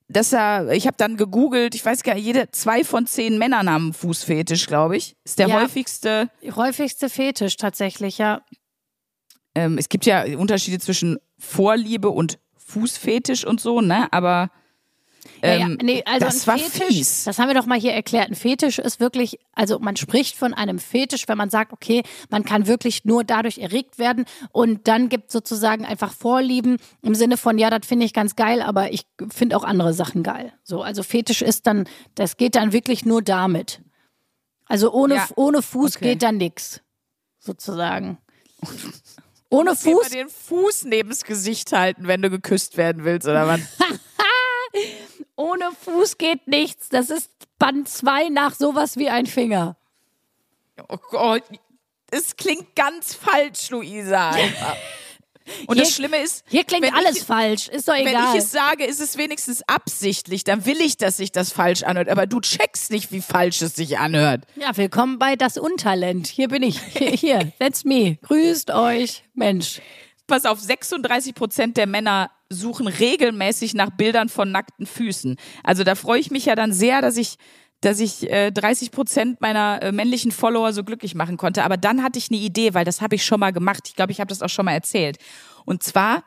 Speaker 1: dass da, ich habe dann gegoogelt, ich weiß gar nicht, jede, zwei von zehn Männern haben Fußfetisch, glaube ich. Ist der ja, häufigste.
Speaker 2: Häufigste Fetisch tatsächlich, ja
Speaker 1: ähm, es gibt ja Unterschiede zwischen Vorliebe und Fußfetisch und so, ne? Aber ähm, ja, ja. Ähm,
Speaker 2: nee, also
Speaker 1: das war
Speaker 2: Fetisch,
Speaker 1: fies.
Speaker 2: Das haben wir doch mal hier erklärt. Ein Fetisch ist wirklich, also man spricht von einem Fetisch, wenn man sagt, okay, man kann wirklich nur dadurch erregt werden und dann gibt sozusagen einfach Vorlieben im Sinne von, ja, das finde ich ganz geil, aber ich finde auch andere Sachen geil. So, also Fetisch ist dann, das geht dann wirklich nur damit. Also ohne, ja. ohne Fuß okay. geht dann nix, sozusagen. Ohne Fuß?
Speaker 1: Immer den Fuß neben's Gesicht halten, wenn du geküsst werden willst, oder was?
Speaker 2: Ohne Fuß geht nichts. Das ist Band 2 nach sowas wie ein Finger.
Speaker 1: Oh Gott, es klingt ganz falsch, Luisa. Und hier, das Schlimme ist,
Speaker 2: hier klingt alles ich, falsch, ist doch egal.
Speaker 1: Wenn ich es sage, ist es wenigstens absichtlich, dann will ich, dass sich das falsch anhört, aber du checkst nicht, wie falsch es sich anhört.
Speaker 2: Ja, willkommen bei das Untalent. Hier bin ich. Hier, hier that's me. Grüßt euch, Mensch.
Speaker 1: Pass auf, 36 Prozent der Männer suchen regelmäßig nach Bildern von nackten Füßen. Also da freue ich mich ja dann sehr, dass ich dass ich äh, 30 Prozent meiner äh, männlichen Follower so glücklich machen konnte. Aber dann hatte ich eine Idee, weil das habe ich schon mal gemacht. Ich glaube, ich habe das auch schon mal erzählt. Und zwar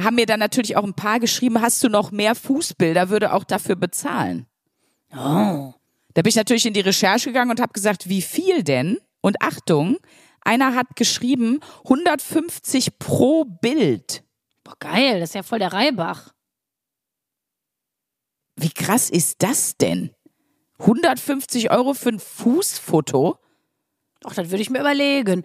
Speaker 1: haben mir dann natürlich auch ein paar geschrieben, hast du noch mehr Fußbilder, würde auch dafür bezahlen.
Speaker 2: Oh.
Speaker 1: Da bin ich natürlich in die Recherche gegangen und habe gesagt, wie viel denn? Und Achtung, einer hat geschrieben 150 pro Bild.
Speaker 2: Boah, geil, das ist ja voll der Reibach.
Speaker 1: Wie krass ist das denn? 150 Euro für ein Fußfoto?
Speaker 2: Ach, das würde ich mir überlegen.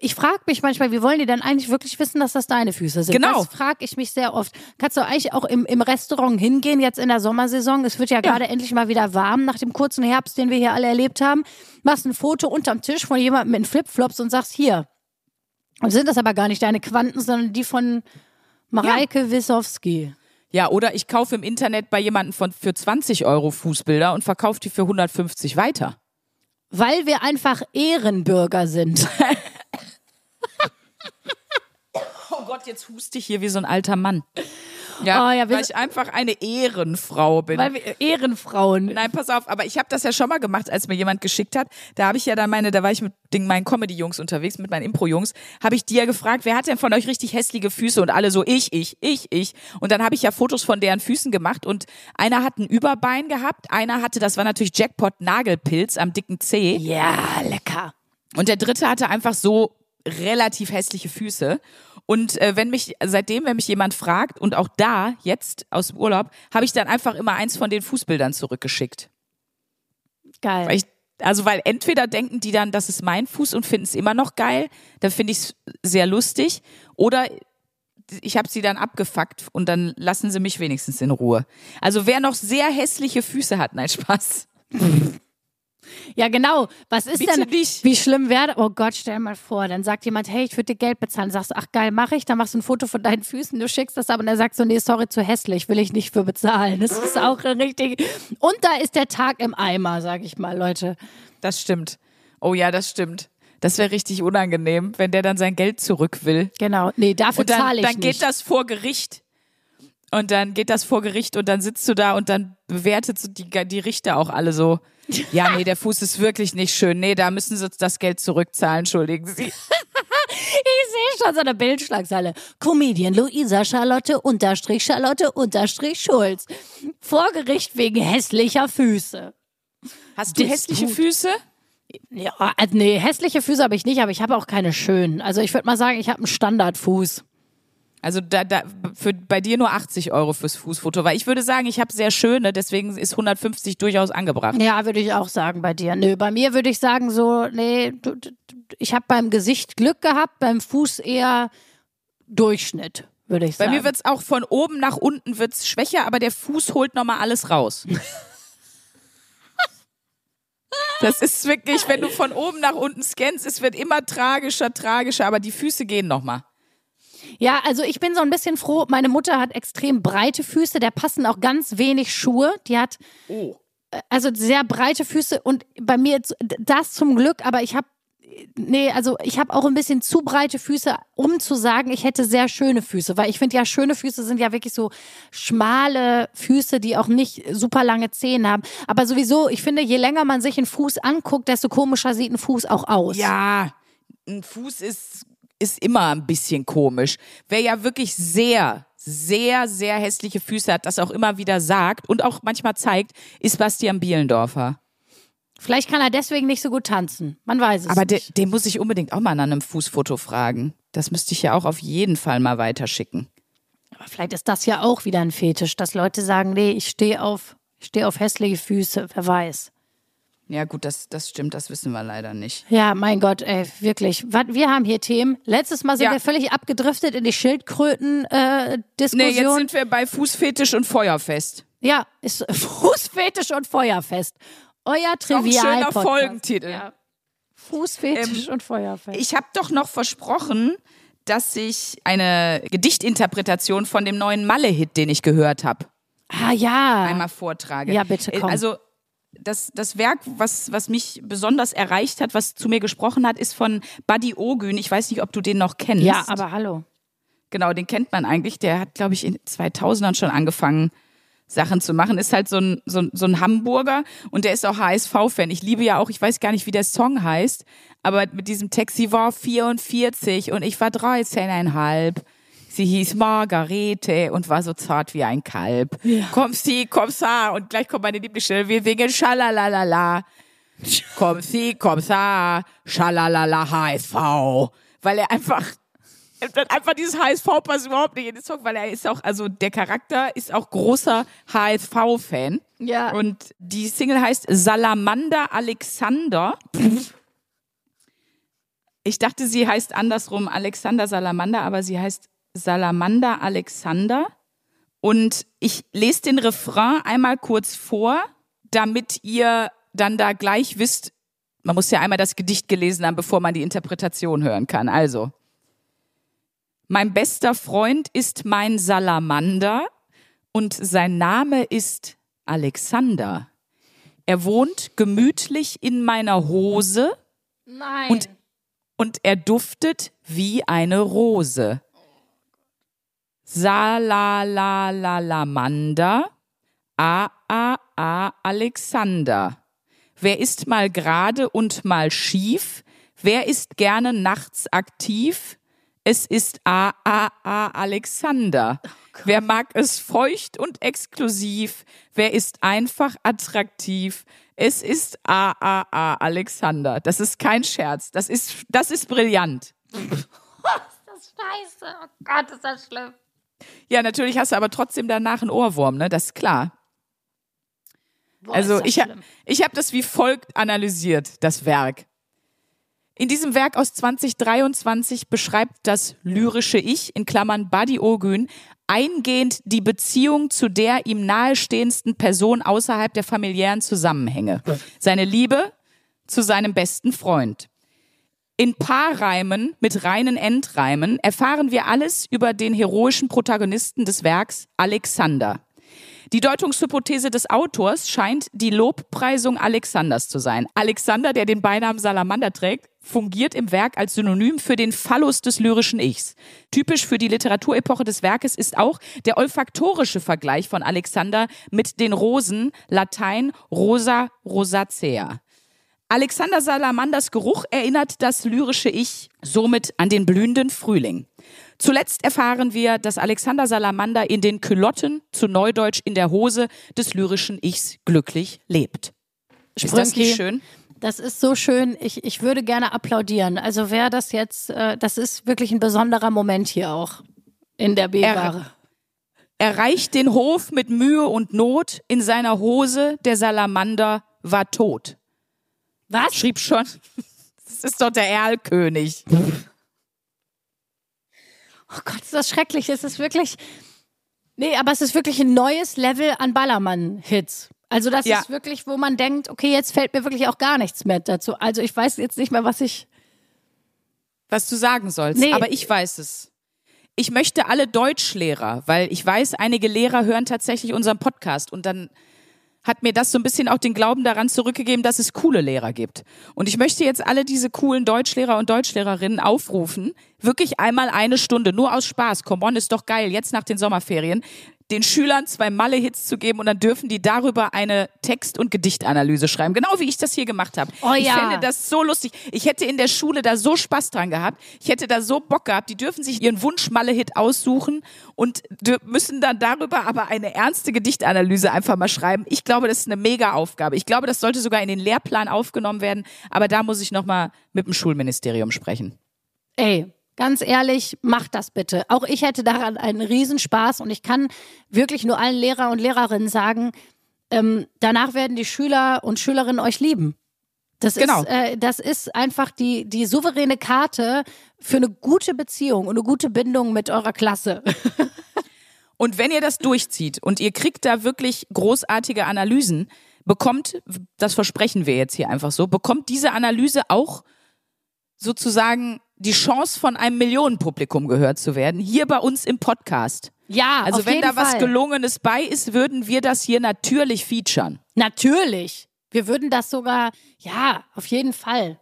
Speaker 2: Ich frage mich manchmal, wie wollen die denn eigentlich wirklich wissen, dass das deine Füße sind?
Speaker 1: Genau.
Speaker 2: Das frage ich mich sehr oft. Kannst du eigentlich auch im, im Restaurant hingehen, jetzt in der Sommersaison? Es wird ja, gerade endlich mal wieder warm nach dem kurzen Herbst, den wir hier alle erlebt haben. Machst ein Foto unterm Tisch von jemandem mit Flipflops und sagst, hier. Und sind das aber gar nicht deine Quanten, sondern die von Mareike Wissowski.
Speaker 1: Ja, oder ich kaufe im Internet bei jemandem von für 20 Euro Fußbilder und verkaufe die für 150 weiter.
Speaker 2: Weil wir einfach Ehrenbürger sind.
Speaker 1: Oh Gott, jetzt huste ich hier wie so ein alter Mann. Ja,
Speaker 2: Oh ja,
Speaker 1: weil ich einfach eine Ehrenfrau bin.
Speaker 2: Weil wir Ehrenfrauen.
Speaker 1: Nein, pass auf, aber ich habe das ja schon mal gemacht, als mir jemand geschickt hat. Da habe ich ja dann meine, da war ich mit den, meinen Comedy-Jungs unterwegs, mit meinen Impro-Jungs, habe ich die ja gefragt, wer hat denn von euch richtig hässliche Füße? Und alle so, ich, ich, ich, ich. Und dann habe ich ja Fotos von deren Füßen gemacht und einer hat ein Überbein gehabt, einer hatte, das war natürlich Jackpot, Nagelpilz am dicken Zeh.
Speaker 2: Ja, lecker.
Speaker 1: Und der dritte hatte einfach so relativ hässliche Füße. Und äh, wenn mich, seitdem, wenn mich jemand fragt, und auch da, jetzt aus dem Urlaub, habe ich dann einfach immer eins von den Fußbildern zurückgeschickt.
Speaker 2: Geil.
Speaker 1: Weil ich, also weil entweder denken die dann, das ist mein Fuß und finden es immer noch geil, dann finde ich es sehr lustig, oder ich habe sie dann abgefuckt und dann lassen sie mich wenigstens in Ruhe. Also wer noch sehr hässliche Füße hat, nein, Spaß.
Speaker 2: Ja, genau. Was ist
Speaker 1: Bitte
Speaker 2: denn,
Speaker 1: nicht.
Speaker 2: wie schlimm wäre, oh Gott, stell dir mal vor, dann sagt jemand, hey, ich würde dir Geld bezahlen. Sagst du, ach geil, mache ich. Dann machst du ein Foto von deinen Füßen, du schickst das aber und er sagt so, nee, sorry, zu hässlich, will ich nicht für bezahlen. Das ist auch richtig. Und da ist der Tag im Eimer, sag ich mal, Leute.
Speaker 1: Das stimmt. Oh ja, das stimmt. Das wäre richtig unangenehm, wenn der dann sein Geld zurück will.
Speaker 2: Genau. Nee, dafür
Speaker 1: Und dann,
Speaker 2: zahle ich
Speaker 1: dann
Speaker 2: nicht.
Speaker 1: geht das vor Gericht. Und dann geht das vor Gericht und dann sitzt du da und dann bewertet die, die Richter auch alle so. Ja, nee, der Fuß ist wirklich nicht schön. Nee, da müssen sie uns das Geld zurückzahlen, entschuldigen Sie.
Speaker 2: Ich sehe schon so eine Bildschlagzeile. Comedian Luisa Charlotte unterstrich Charlotte unterstrich Schulz. Vor Gericht wegen hässlicher Füße.
Speaker 1: Hast du
Speaker 2: Das
Speaker 1: hässliche
Speaker 2: gut.
Speaker 1: Füße?
Speaker 2: Ja, also nee, hässliche Füße habe ich nicht, aber ich habe auch keine schönen. Also ich würde mal sagen, ich habe einen Standardfuß.
Speaker 1: Also da, da für bei dir nur 80 Euro fürs Fußfoto, weil ich würde sagen, ich habe sehr schöne, deswegen ist 150 durchaus angebracht.
Speaker 2: Ja, würde ich auch sagen bei dir. Nö, bei mir würde ich sagen so, nee, du, du, ich habe beim Gesicht Glück gehabt, beim Fuß eher Durchschnitt, würde ich
Speaker 1: Bei
Speaker 2: sagen.
Speaker 1: mir wird's auch von oben nach unten wird's schwächer, aber der Fuß holt nochmal alles raus. Das ist wirklich, wenn du von oben nach unten scannst, es wird immer tragischer, tragischer, aber die Füße gehen nochmal.
Speaker 2: Ja, also ich bin so ein bisschen froh. Meine Mutter hat extrem breite Füße, der passen auch ganz wenig Schuhe. Die hat
Speaker 1: Oh.
Speaker 2: äh, also sehr breite Füße und bei mir das zum Glück, aber ich habe nee, also ich habe auch ein bisschen zu breite Füße, um zu sagen, ich hätte sehr schöne Füße, weil ich finde ja schöne Füße sind ja wirklich so schmale Füße, die auch nicht super lange Zehen haben, aber sowieso, ich finde, je länger man sich einen Fuß anguckt, desto komischer sieht ein Fuß auch aus.
Speaker 1: Ja, ein Fuß ist, ist immer ein bisschen komisch. Wer ja wirklich sehr, sehr, sehr hässliche Füße hat, das auch immer wieder sagt und auch manchmal zeigt, ist Bastian Bielendorfer.
Speaker 2: Vielleicht kann er deswegen nicht so gut tanzen. Man weiß es
Speaker 1: Aber
Speaker 2: nicht.
Speaker 1: den muss ich unbedingt auch mal nach einem Fußfoto fragen. Das müsste ich ja auch auf jeden Fall mal weiterschicken.
Speaker 2: Aber vielleicht ist das ja auch wieder ein Fetisch, dass Leute sagen, nee, ich stehe auf, ich stehe auf hässliche Füße, wer weiß.
Speaker 1: Ja, gut, das, das stimmt, das wissen wir leider nicht.
Speaker 2: Ja, mein Gott, ey, wirklich. Wir haben hier Themen. Letztes Mal sind
Speaker 1: Ja.
Speaker 2: wir völlig abgedriftet in die Schildkröten-Diskussion.
Speaker 1: Nee, jetzt sind wir bei Fußfetisch und Feuerfest.
Speaker 2: ja, ist Fußfetisch und Feuerfest. Euer
Speaker 1: Auch ein
Speaker 2: Trivial
Speaker 1: schöner Folgentitel.
Speaker 2: Ja. Fußfetisch und Feuerfest.
Speaker 1: Ich habe doch noch versprochen, dass ich eine Gedichtinterpretation von dem neuen Malle-Hit, den ich gehört habe,
Speaker 2: ah ja.
Speaker 1: einmal vortrage.
Speaker 2: Ja, bitte,
Speaker 1: Äh,
Speaker 2: komm.
Speaker 1: Also das, das Werk, was, was mich besonders erreicht hat, was zu mir gesprochen hat, ist von Buddy Ogün. Ich weiß nicht, ob du den noch kennst.
Speaker 2: ja, aber hallo.
Speaker 1: Genau, den kennt man eigentlich. Der hat, glaube ich, in 2000ern schon angefangen, Sachen zu machen, ist halt so ein, so, ein- so ein Hamburger und der ist auch HSV-Fan. Ich liebe ja auch, ich weiß gar nicht, wie der Song heißt, aber mit diesem Text, sie war 44 und ich war 13,5. Sie hieß Margarete und war so zart wie ein Kalb. Komm sie, komm sa und gleich kommt meine Lieblingsstelle, wir singen Schalalalala. Komm sie, komm sa, Schalalala HSV. Weil er einfach er hat einfach dieses HSV passt überhaupt nicht in den Song, weil er ist auch, also der Charakter ist auch großer HSV-Fan.
Speaker 2: Ja.
Speaker 1: Und die Single heißt Salamander Alexander. Ich dachte, sie heißt andersrum Alexander Salamander, aber sie heißt Salamander Alexander. Und ich lese den Refrain einmal kurz vor, damit ihr dann da gleich wisst, man muss ja einmal das Gedicht gelesen haben, bevor man die Interpretation hören kann. Also. Mein bester Freund ist mein Salamander und sein Name ist Alexander. Er wohnt gemütlich in meiner Hose
Speaker 2: Nein.
Speaker 1: Und- und er duftet wie eine Rose. Salalalamander, a a a Alexander. Wer ist mal gerade und mal schief? Wer ist gerne nachts aktiv? Es ist a a a Alexander. Wer mag es feucht und exklusiv? Wer ist einfach attraktiv? Es ist a a a Alexander. Das ist kein Scherz. Das ist das ist brillant.
Speaker 2: das ist scheiße. Oh Gott, ist das schlimm.
Speaker 1: Ja, natürlich hast du aber trotzdem danach einen Ohrwurm, ne? Das ist klar.
Speaker 2: Boah,
Speaker 1: Also ich, ha ich habe das wie folgt analysiert, das Werk. In diesem Werk aus 2023 beschreibt das lyrische Ich, in Klammern Buddy Ogün, eingehend die Beziehung zu der ihm nahestehendsten Person außerhalb der familiären Zusammenhänge. Seine Liebe zu seinem besten Freund. In Paarreimen mit reinen Endreimen erfahren wir alles über den heroischen Protagonisten des Werks, Alexander. Die Deutungshypothese des Autors scheint die Lobpreisung Alexanders zu sein. Alexander, der den Beinamen Salamander trägt, fungiert im Werk als Synonym für den Phallus des lyrischen Ichs. Typisch für die Literaturepoche des Werkes ist auch der olfaktorische Vergleich von Alexander mit den Rosen, Latein Rosa rosacea. Alexander Salamanders Geruch erinnert das lyrische Ich somit an den blühenden Frühling. Zuletzt erfahren wir, dass Alexander Salamander in den Külotten, zu Neudeutsch in der Hose des lyrischen Ichs glücklich lebt. Ist das nicht schön?
Speaker 2: Das ist so schön. Ich, ich würde gerne applaudieren. Also wer das jetzt, äh, das ist wirklich ein besonderer Moment hier auch in der B-Ware.
Speaker 1: Er reicht den Hof mit Mühe und Not, in seiner Hose der Salamander war tot.
Speaker 2: Was?
Speaker 1: Schrieb schon, das ist doch der Erlkönig.
Speaker 2: Oh Gott, ist das schrecklich. Es ist wirklich. Nee, aber es ist wirklich ein neues Level an Ballermann-Hits. Also das
Speaker 1: Ja.
Speaker 2: ist wirklich, wo man denkt, okay, jetzt fällt mir wirklich auch gar nichts mehr dazu. Also ich weiß jetzt nicht mehr, was ich.
Speaker 1: was du sagen sollst,
Speaker 2: Nee.
Speaker 1: aber ich weiß es. Ich möchte alle Deutschlehrer, weil ich weiß, einige Lehrer hören tatsächlich unseren Podcast und dann hat mir das so ein bisschen auch den Glauben daran zurückgegeben, dass es coole Lehrer gibt. Und ich möchte jetzt alle diese coolen Deutschlehrer und Deutschlehrerinnen aufrufen, wirklich einmal eine Stunde, nur aus Spaß, come on, ist doch geil, jetzt nach den Sommerferien, den Schülern zwei Malle-Hits zu geben und dann dürfen die darüber eine Text- und Gedichtanalyse schreiben. Genau wie ich das hier gemacht habe.
Speaker 2: Oh
Speaker 1: ich
Speaker 2: ja.
Speaker 1: fände das so lustig. Ich hätte in der Schule da so Spaß dran gehabt. Ich hätte da so Bock gehabt. Die dürfen sich ihren Wunsch-Malle-Hit aussuchen und müssen dann darüber aber eine ernste Gedichtanalyse einfach mal schreiben. Ich glaube, das ist eine mega Aufgabe. Ich glaube, das sollte sogar in den Lehrplan aufgenommen werden. Aber da muss ich nochmal mit dem Schulministerium sprechen.
Speaker 2: Ey, ganz ehrlich, macht das bitte. Auch ich hätte daran einen Riesenspaß und ich kann wirklich nur allen Lehrer und Lehrerinnen sagen, ähm, danach werden die Schüler und Schülerinnen euch lieben. Das,
Speaker 1: Genau.
Speaker 2: ist, äh, das ist einfach die, die souveräne Karte für eine gute Beziehung und eine gute Bindung mit eurer Klasse.
Speaker 1: Und wenn ihr das durchzieht und ihr kriegt da wirklich großartige Analysen, bekommt, das versprechen wir jetzt hier einfach so, bekommt diese Analyse auch sozusagen die Chance von einem Millionenpublikum gehört zu werden, hier bei uns im Podcast.
Speaker 2: Ja,
Speaker 1: Also wenn da was
Speaker 2: Fall.
Speaker 1: Gelungenes bei ist, würden wir das hier natürlich featuren.
Speaker 2: Natürlich. Wir würden das sogar, ja, auf jeden Fall.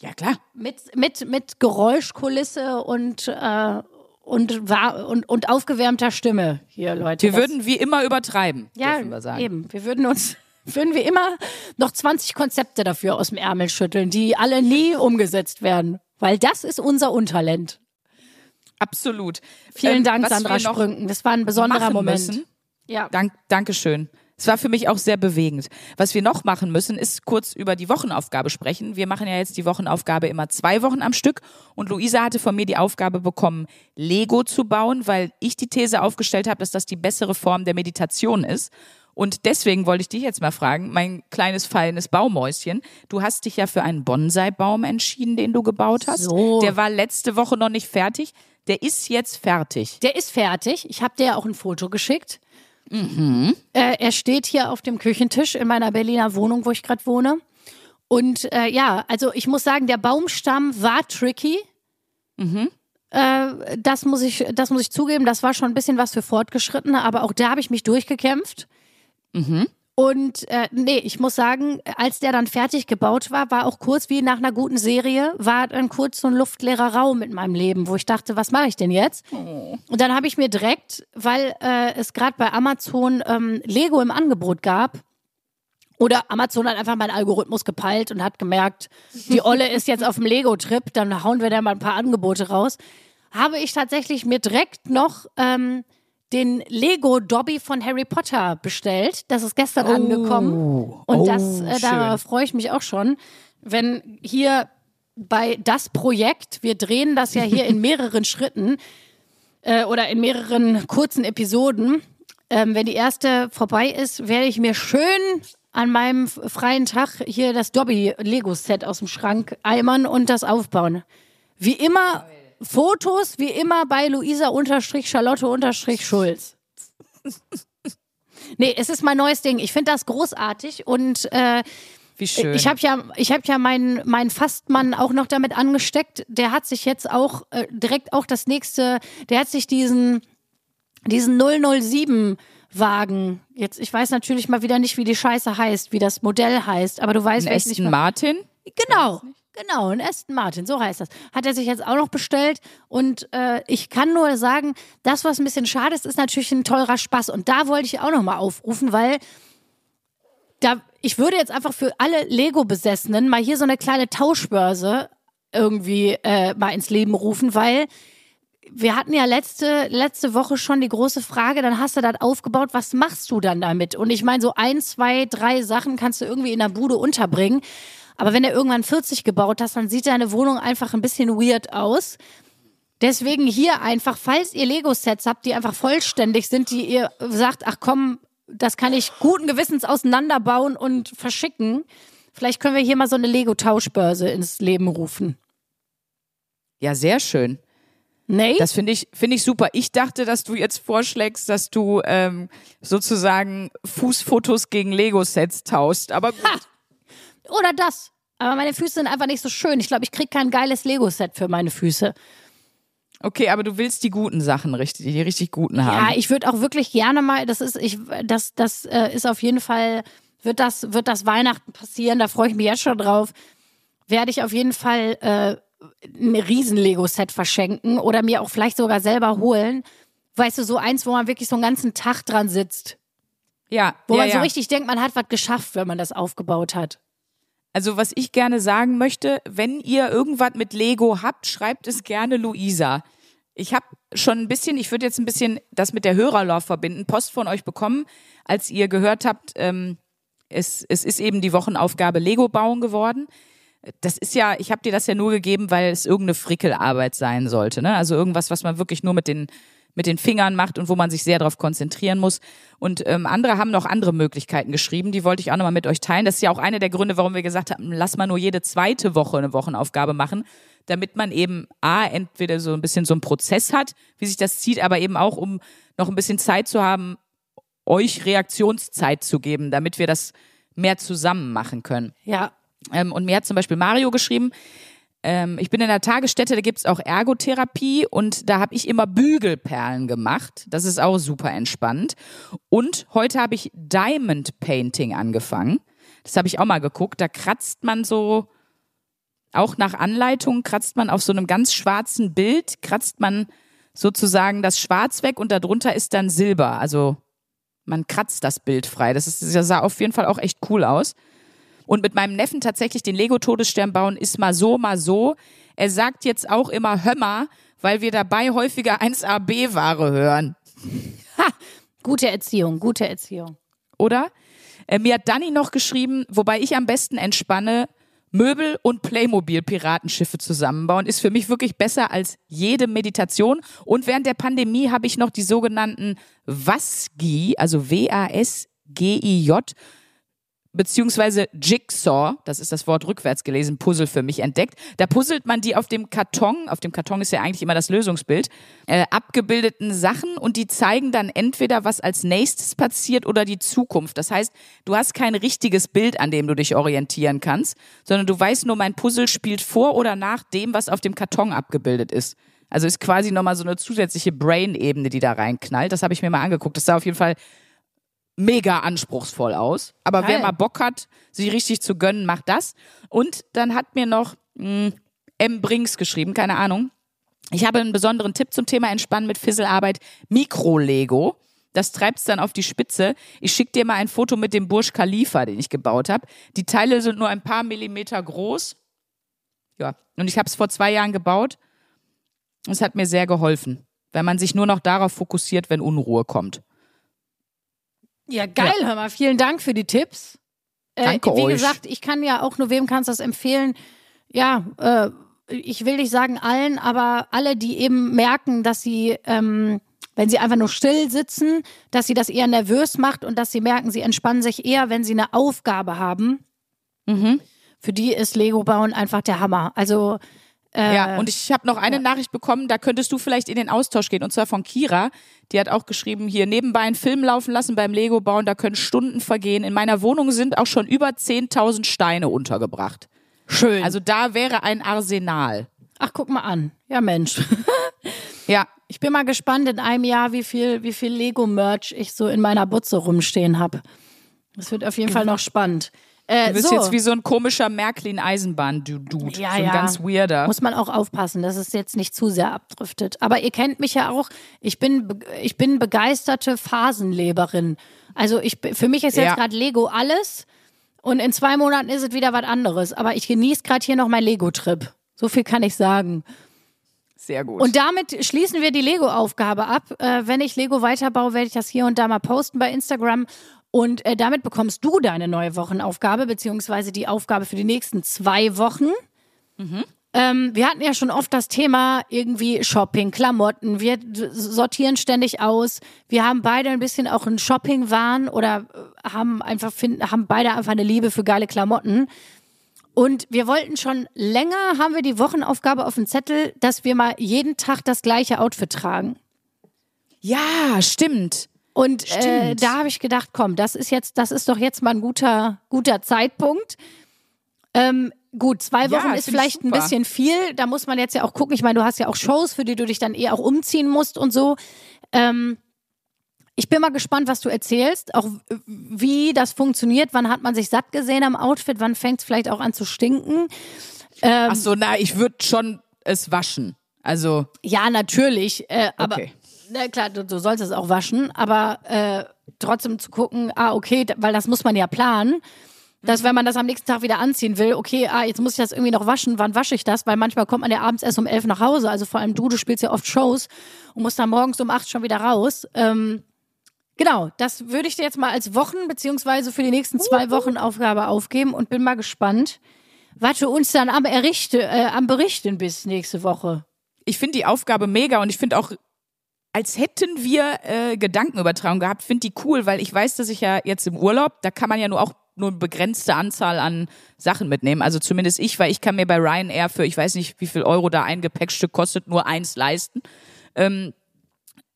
Speaker 1: Ja, klar.
Speaker 2: Mit, mit, mit Geräuschkulisse und, äh, und, und, und aufgewärmter Stimme hier, Leute.
Speaker 1: Wir würden wie immer übertreiben,
Speaker 2: ja,
Speaker 1: dürfen wir sagen.
Speaker 2: eben. Wir würden uns würden wir immer noch 20 Konzepte dafür aus dem Ärmel schütteln, die alle nie umgesetzt werden. Weil das ist unser Untalent.
Speaker 1: Absolut.
Speaker 2: Vielen ähm, Dank, Sandra Sprünken. Das war ein besonderer Moment.
Speaker 1: Müssen, ja. Dank, Dankeschön. Es war für mich auch sehr bewegend. Was wir noch machen müssen, ist kurz über die Wochenaufgabe sprechen. Wir machen ja jetzt die Wochenaufgabe immer zwei Wochen am Stück. Und Luisa hatte von mir die Aufgabe bekommen, Lego zu bauen, weil ich die These aufgestellt habe, dass das die bessere Form der Meditation ist. Und deswegen wollte ich dich jetzt mal fragen, mein kleines fallendes Baumäuschen, du hast dich ja für einen Bonsai-Baum entschieden, den du gebaut hast.
Speaker 2: So.
Speaker 1: Der war letzte Woche noch nicht fertig. Der ist jetzt fertig.
Speaker 2: Der ist fertig. Ich habe dir ja auch ein Foto geschickt.
Speaker 1: Mhm.
Speaker 2: Äh, er steht hier auf dem Küchentisch in meiner Berliner Wohnung, wo ich gerade wohne. Und äh, ja, also ich muss sagen, der Baumstamm war tricky.
Speaker 1: Mhm.
Speaker 2: Äh, das muss ich, das muss ich zugeben. Das war schon ein bisschen was für Fortgeschrittene, aber auch da habe ich mich durchgekämpft.
Speaker 1: Mhm.
Speaker 2: Und äh, nee, ich muss sagen, als der dann fertig gebaut war, war auch kurz wie nach einer guten Serie, war dann kurz so ein luftleerer Raum in meinem Leben, wo ich dachte, was mache ich denn jetzt?
Speaker 1: Oh.
Speaker 2: Und dann habe ich mir direkt, weil äh, es gerade bei Amazon ähm, Lego im Angebot gab, oder Amazon hat einfach meinen Algorithmus gepeilt und hat gemerkt, die Olle ist jetzt auf dem Lego-Trip, dann hauen wir da mal ein paar Angebote raus. Habe ich tatsächlich mir direkt noch ähm, den Lego Dobby von Harry Potter bestellt. Das ist gestern
Speaker 1: oh.
Speaker 2: angekommen. Und
Speaker 1: oh,
Speaker 2: das, äh, da freue ich mich auch schon. Wenn hier bei das Projekt, wir drehen das ja hier in mehreren Schritten äh, oder in mehreren kurzen Episoden. Ähm, wenn die erste vorbei ist, werde ich mir schön an meinem freien Tag hier das Dobby Lego Set aus dem Schrank eimern und das aufbauen. Wie immer Fotos wie immer bei Luisa-Charlotte-Schulz. nee, es ist mein neues Ding. Ich finde das großartig und äh,
Speaker 1: wie schön.
Speaker 2: Ich habe ja, ich habe ja meinen mein Fastmann auch noch damit angesteckt. Der hat sich jetzt auch äh, direkt auch das nächste, der hat sich diesen diesen 007 Wagen. Jetzt, ich weiß natürlich mal wieder nicht, wie die Scheiße heißt, wie das Modell heißt, aber du weißt,
Speaker 1: Ein Aston Martin?
Speaker 2: Genau. Genau, ein Aston Martin, so heißt das. Hat er sich jetzt auch noch bestellt. Und äh, ich kann nur sagen, das, was ein bisschen schade ist, ist natürlich ein teurer Spaß. Und da wollte ich auch nochmal aufrufen, weil da, ich würde jetzt einfach für alle Lego-Besessenen mal hier so eine kleine Tauschbörse irgendwie äh, mal ins Leben rufen, weil wir hatten ja letzte, letzte Woche schon die große Frage, dann hast du das aufgebaut, was machst du dann damit? Und ich meine, so ein, zwei, drei Sachen kannst du irgendwie in der Bude unterbringen. Aber wenn du irgendwann 40 gebaut hast, dann sieht deine Wohnung einfach ein bisschen weird aus. Deswegen hier einfach, falls ihr Lego-Sets habt, die einfach vollständig sind, die ihr sagt, ach komm, das kann ich guten Gewissens auseinanderbauen und verschicken. Vielleicht können wir hier mal so eine Lego-Tauschbörse ins Leben rufen.
Speaker 1: Ja, sehr schön.
Speaker 2: Nee?
Speaker 1: Das finde ich, finde ich super. Ich dachte, dass du jetzt vorschlägst, dass du ähm, sozusagen Fußfotos gegen Lego-Sets taust. Aber gut.
Speaker 2: Oder das. Aber meine Füße sind einfach nicht so schön. Ich glaube, ich kriege kein geiles Lego-Set für meine Füße.
Speaker 1: Okay, aber du willst die guten Sachen richtig, die richtig guten haben.
Speaker 2: Ja, ich würde auch wirklich gerne mal, das ist, ich, das, das äh, ist auf jeden Fall, wird das, wird das Weihnachten passieren, da freue ich mich jetzt schon drauf. Werde ich auf jeden Fall äh, ein riesen Lego-Set verschenken oder mir auch vielleicht sogar selber holen. Weißt du, so eins, wo man wirklich so einen ganzen Tag dran sitzt.
Speaker 1: Ja.
Speaker 2: Wo
Speaker 1: ja,
Speaker 2: man
Speaker 1: ja.
Speaker 2: so richtig denkt, man hat was geschafft, wenn man das aufgebaut hat.
Speaker 1: Also was ich gerne sagen möchte, wenn ihr irgendwas mit Lego habt, schreibt es gerne Luisa. Ich habe schon ein bisschen, ich würde jetzt ein bisschen das mit der Hörerlauf verbinden, Post von euch bekommen, als ihr gehört habt, ähm, es, es ist eben die Wochenaufgabe Lego bauen geworden. Das ist ja, ich habe dir das ja nur gegeben, weil es irgendeine Frickelarbeit sein sollte. Ne? Also irgendwas, was man wirklich nur mit den mit den Fingern macht und wo man sich sehr darauf konzentrieren muss. Und ähm, andere haben noch andere Möglichkeiten geschrieben, die wollte ich auch nochmal mit euch teilen. Das ist ja auch einer der Gründe, warum wir gesagt haben, lass mal nur jede zweite Woche eine Wochenaufgabe machen, damit man eben A, entweder so ein bisschen so einen Prozess hat, wie sich das zieht, aber eben auch, um noch ein bisschen Zeit zu haben, euch Reaktionszeit zu geben, damit wir das mehr zusammen machen können.
Speaker 2: Ja.
Speaker 1: Ähm, und mir hat zum Beispiel Mario geschrieben, ähm, ich bin in der Tagesstätte, da gibt's auch Ergotherapie und da habe ich immer Bügelperlen gemacht. Das ist auch super entspannt. Und heute habe ich Diamond Painting angefangen. Das habe ich auch mal geguckt. Da kratzt man so, auch nach Anleitung, kratzt man auf so einem ganz schwarzen Bild, kratzt man sozusagen das Schwarz weg und darunter ist dann Silber. Also man kratzt das Bild frei. Das, ist, das sah auf jeden Fall auch echt cool aus. Und mit meinem Neffen tatsächlich den Lego-Todesstern bauen ist mal so, mal so. Er sagt jetzt auch immer Hömmer, weil wir dabei häufiger 1AB-Ware hören.
Speaker 2: Ha, gute Erziehung, gute Erziehung.
Speaker 1: Oder? Äh, mir hat Danny noch geschrieben, wobei ich am besten entspanne, Möbel und Playmobil-Piratenschiffe zusammenbauen ist für mich wirklich besser als jede Meditation. Und während der Pandemie habe ich noch die sogenannten WASGI, also W-A-S-G-I-J, beziehungsweise Jigsaw, das ist das Wort rückwärts gelesen, Puzzle für mich entdeckt. Da puzzelt man die auf dem Karton, auf dem Karton ist ja eigentlich immer das Lösungsbild, äh, abgebildeten Sachen und die zeigen dann entweder, was als nächstes passiert oder die Zukunft. Das heißt, du hast kein richtiges Bild, an dem du dich orientieren kannst, sondern du weißt nur, mein Puzzle spielt vor oder nach dem, was auf dem Karton abgebildet ist. Also ist quasi nochmal so eine zusätzliche Brain-Ebene, die da reinknallt. Das habe ich mir mal angeguckt. Das sah auf jeden Fall mega anspruchsvoll aus. Aber Geil. wer mal Bock hat, sich richtig zu gönnen, macht das. Und dann hat mir noch mh, hm, M. Brinks geschrieben, keine Ahnung. Ich habe einen besonderen Tipp zum Thema Entspannen mit Fisselarbeit. Mikro-Lego. Das treibt's dann auf die Spitze. Ich schicke dir mal ein Foto mit dem Bursch Khalifa, den ich gebaut habe. Die Teile sind nur ein paar Millimeter groß. Ja, und ich habe es vor zwei Jahren gebaut. Es hat mir sehr geholfen, wenn man sich nur noch darauf fokussiert, wenn Unruhe kommt.
Speaker 2: Ja, geil, ja. hör mal. Vielen Dank für die Tipps.
Speaker 1: Äh, Danke
Speaker 2: wie
Speaker 1: euch.
Speaker 2: gesagt, ich kann ja auch nur wem kannst das empfehlen. Ja, äh, ich will nicht sagen allen, aber alle, die eben merken, dass sie, ähm, wenn sie einfach nur still sitzen, dass sie das eher nervös macht und dass sie merken, sie entspannen sich eher, wenn sie eine Aufgabe haben. Mhm. Für die ist Lego bauen einfach der Hammer. Also
Speaker 1: äh, ja, und ich habe noch eine ja. Nachricht bekommen, da könntest du vielleicht in den Austausch gehen, und zwar von Kira. Die hat auch geschrieben, hier nebenbei einen Film laufen lassen beim Lego bauen, da können Stunden vergehen. In meiner Wohnung sind auch schon über 10.000 Steine untergebracht.
Speaker 2: Schön.
Speaker 1: Also da wäre ein Arsenal.
Speaker 2: Ach, guck mal an. Ja, Mensch.
Speaker 1: ja.
Speaker 2: Ich bin mal gespannt in einem Jahr, wie viel, wie viel Lego-Merch ich so in meiner Butze rumstehen habe. Das wird auf jeden Fall noch spannend.
Speaker 1: Äh, du bist so. jetzt wie so ein komischer Märklin-Eisenbahn-Dude. Ja, so ein ja. ganz weirder.
Speaker 2: Muss man auch aufpassen, dass es jetzt nicht zu sehr abdriftet. Aber ihr kennt mich ja auch. Ich bin, ich bin begeisterte Phasenleberin. Also ich, für mich ist jetzt ja. gerade Lego alles. Und in zwei Monaten ist es wieder was anderes. Aber ich genieße gerade hier noch meinen Lego-Trip. So viel kann ich sagen.
Speaker 1: Sehr gut.
Speaker 2: Und damit schließen wir die Lego-Aufgabe ab. Äh, wenn ich Lego weiterbaue, werde ich das hier und da mal posten bei Instagram. Und äh, damit bekommst du deine neue Wochenaufgabe, beziehungsweise die Aufgabe für die nächsten zwei Wochen. Mhm. Ähm, wir hatten ja schon oft das Thema irgendwie Shopping, Klamotten. Wir sortieren ständig aus. Wir haben beide ein bisschen auch einen Shopping-Wahn oder äh, haben einfach finden, haben beide einfach eine Liebe für geile Klamotten. Und wir wollten schon länger, haben wir die Wochenaufgabe auf dem Zettel, dass wir mal jeden Tag das gleiche Outfit tragen.
Speaker 1: Ja, stimmt.
Speaker 2: Und äh, da habe ich gedacht, komm, das ist jetzt, das ist doch jetzt mal ein guter, guter Zeitpunkt. Ähm, gut, zwei Wochen ja, ist vielleicht ein bisschen viel. Da muss man jetzt ja auch gucken. Ich meine, du hast ja auch Shows, für die du dich dann eher auch umziehen musst und so. Ähm, ich bin mal gespannt, was du erzählst, auch wie das funktioniert. Wann hat man sich satt gesehen am Outfit? Wann fängt es vielleicht auch an zu stinken?
Speaker 1: Ähm, Ach so, na, ich würde schon es waschen. Also
Speaker 2: ja, natürlich. Äh, aber okay na klar, du, du sollst es auch waschen, aber äh, trotzdem zu gucken, ah, okay, weil das muss man ja planen. Dass wenn man das am nächsten Tag wieder anziehen will, okay, ah, jetzt muss ich das irgendwie noch waschen, wann wasche ich das? Weil manchmal kommt man ja abends erst um elf nach Hause. Also vor allem du, du spielst ja oft Shows und musst dann morgens um acht schon wieder raus. Ähm, genau, das würde ich dir jetzt mal als Wochen- beziehungsweise für die nächsten zwei Wochen Aufgabe aufgeben und bin mal gespannt, was du uns dann am, Errichte, äh, am Berichten bist nächste Woche.
Speaker 1: Ich finde die Aufgabe mega und ich finde auch als hätten wir äh, Gedankenübertragung gehabt, finde die cool, weil ich weiß, dass ich ja jetzt im Urlaub, da kann man ja nur auch nur eine begrenzte Anzahl an Sachen mitnehmen. Also zumindest ich, weil ich kann mir bei Ryanair für, ich weiß nicht, wie viel Euro da ein Gepäckstück kostet, nur eins leisten. Ähm,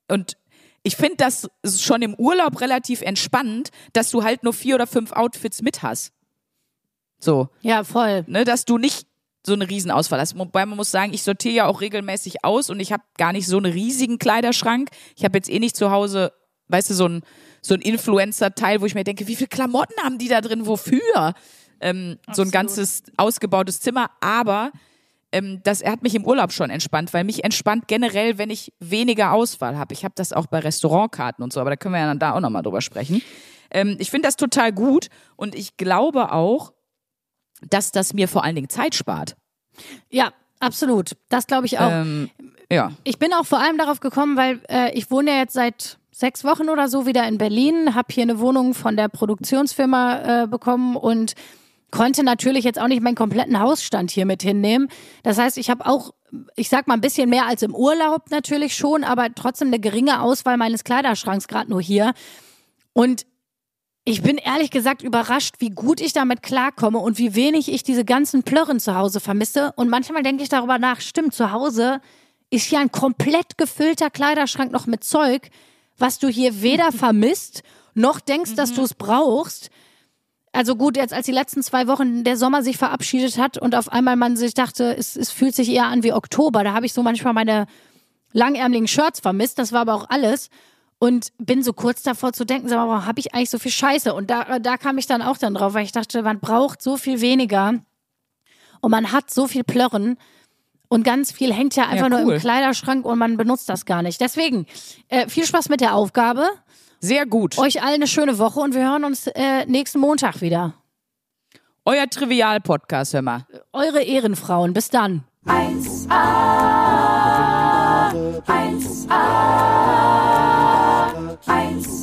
Speaker 1: und ich finde das schon im Urlaub relativ entspannend, dass du halt nur vier oder fünf Outfits mit hast. So.
Speaker 2: Ja, voll.
Speaker 1: Ne, dass du nicht so eine Riesenauswahl hast. Wobei man muss sagen, ich sortiere ja auch regelmäßig aus und ich habe gar nicht so einen riesigen Kleiderschrank. Ich habe jetzt eh nicht zu Hause, weißt du, so ein, so ein Influencer-Teil, wo ich mir denke, wie viele Klamotten haben die da drin, wofür? Ähm, so ein ganzes ausgebautes Zimmer. Aber ähm, das, er hat mich im Urlaub schon entspannt, weil mich entspannt generell, wenn ich weniger Auswahl habe. Ich habe das auch bei Restaurantkarten und so, aber da können wir ja dann da auch nochmal drüber sprechen. Ähm, ich finde das total gut und ich glaube auch, dass das mir vor allen Dingen Zeit spart.
Speaker 2: Ja, absolut. Das glaube ich auch.
Speaker 1: Ähm, ja.
Speaker 2: Ich bin auch vor allem darauf gekommen, weil äh, ich wohne ja jetzt seit sechs Wochen oder so wieder in Berlin, habe hier eine Wohnung von der Produktionsfirma äh, bekommen und konnte natürlich jetzt auch nicht meinen kompletten Hausstand hier mit hinnehmen. Das heißt, ich habe auch, ich sag mal, ein bisschen mehr als im Urlaub natürlich schon, aber trotzdem eine geringe Auswahl meines Kleiderschranks gerade nur hier. Und ich bin ehrlich gesagt überrascht, wie gut ich damit klarkomme und wie wenig ich diese ganzen Plörren zu Hause vermisse. Und manchmal denke ich darüber nach, stimmt, zu Hause ist hier ein komplett gefüllter Kleiderschrank noch mit Zeug, was du hier weder vermisst, noch denkst, dass du es brauchst. Also gut, jetzt als die letzten zwei Wochen der Sommer sich verabschiedet hat und auf einmal man sich dachte, es, es fühlt sich eher an wie Oktober, da habe ich so manchmal meine langärmeligen Shirts vermisst, das war aber auch alles und bin so kurz davor zu denken, sag mal, warum habe ich eigentlich so viel Scheiße? Und da, da kam ich dann auch dann drauf, weil ich dachte, man braucht so viel weniger und man hat so viel Plörren und ganz viel hängt ja einfach
Speaker 1: Ja,
Speaker 2: nur
Speaker 1: cool.
Speaker 2: im Kleiderschrank und man benutzt das gar nicht. Deswegen äh, viel Spaß mit der Aufgabe.
Speaker 1: Sehr gut.
Speaker 2: Euch allen eine schöne Woche und wir hören uns äh, nächsten Montag wieder.
Speaker 1: Euer Trivial-Podcast, hör mal.
Speaker 2: Eure Ehrenfrauen. Bis dann.
Speaker 3: 1A, 1A,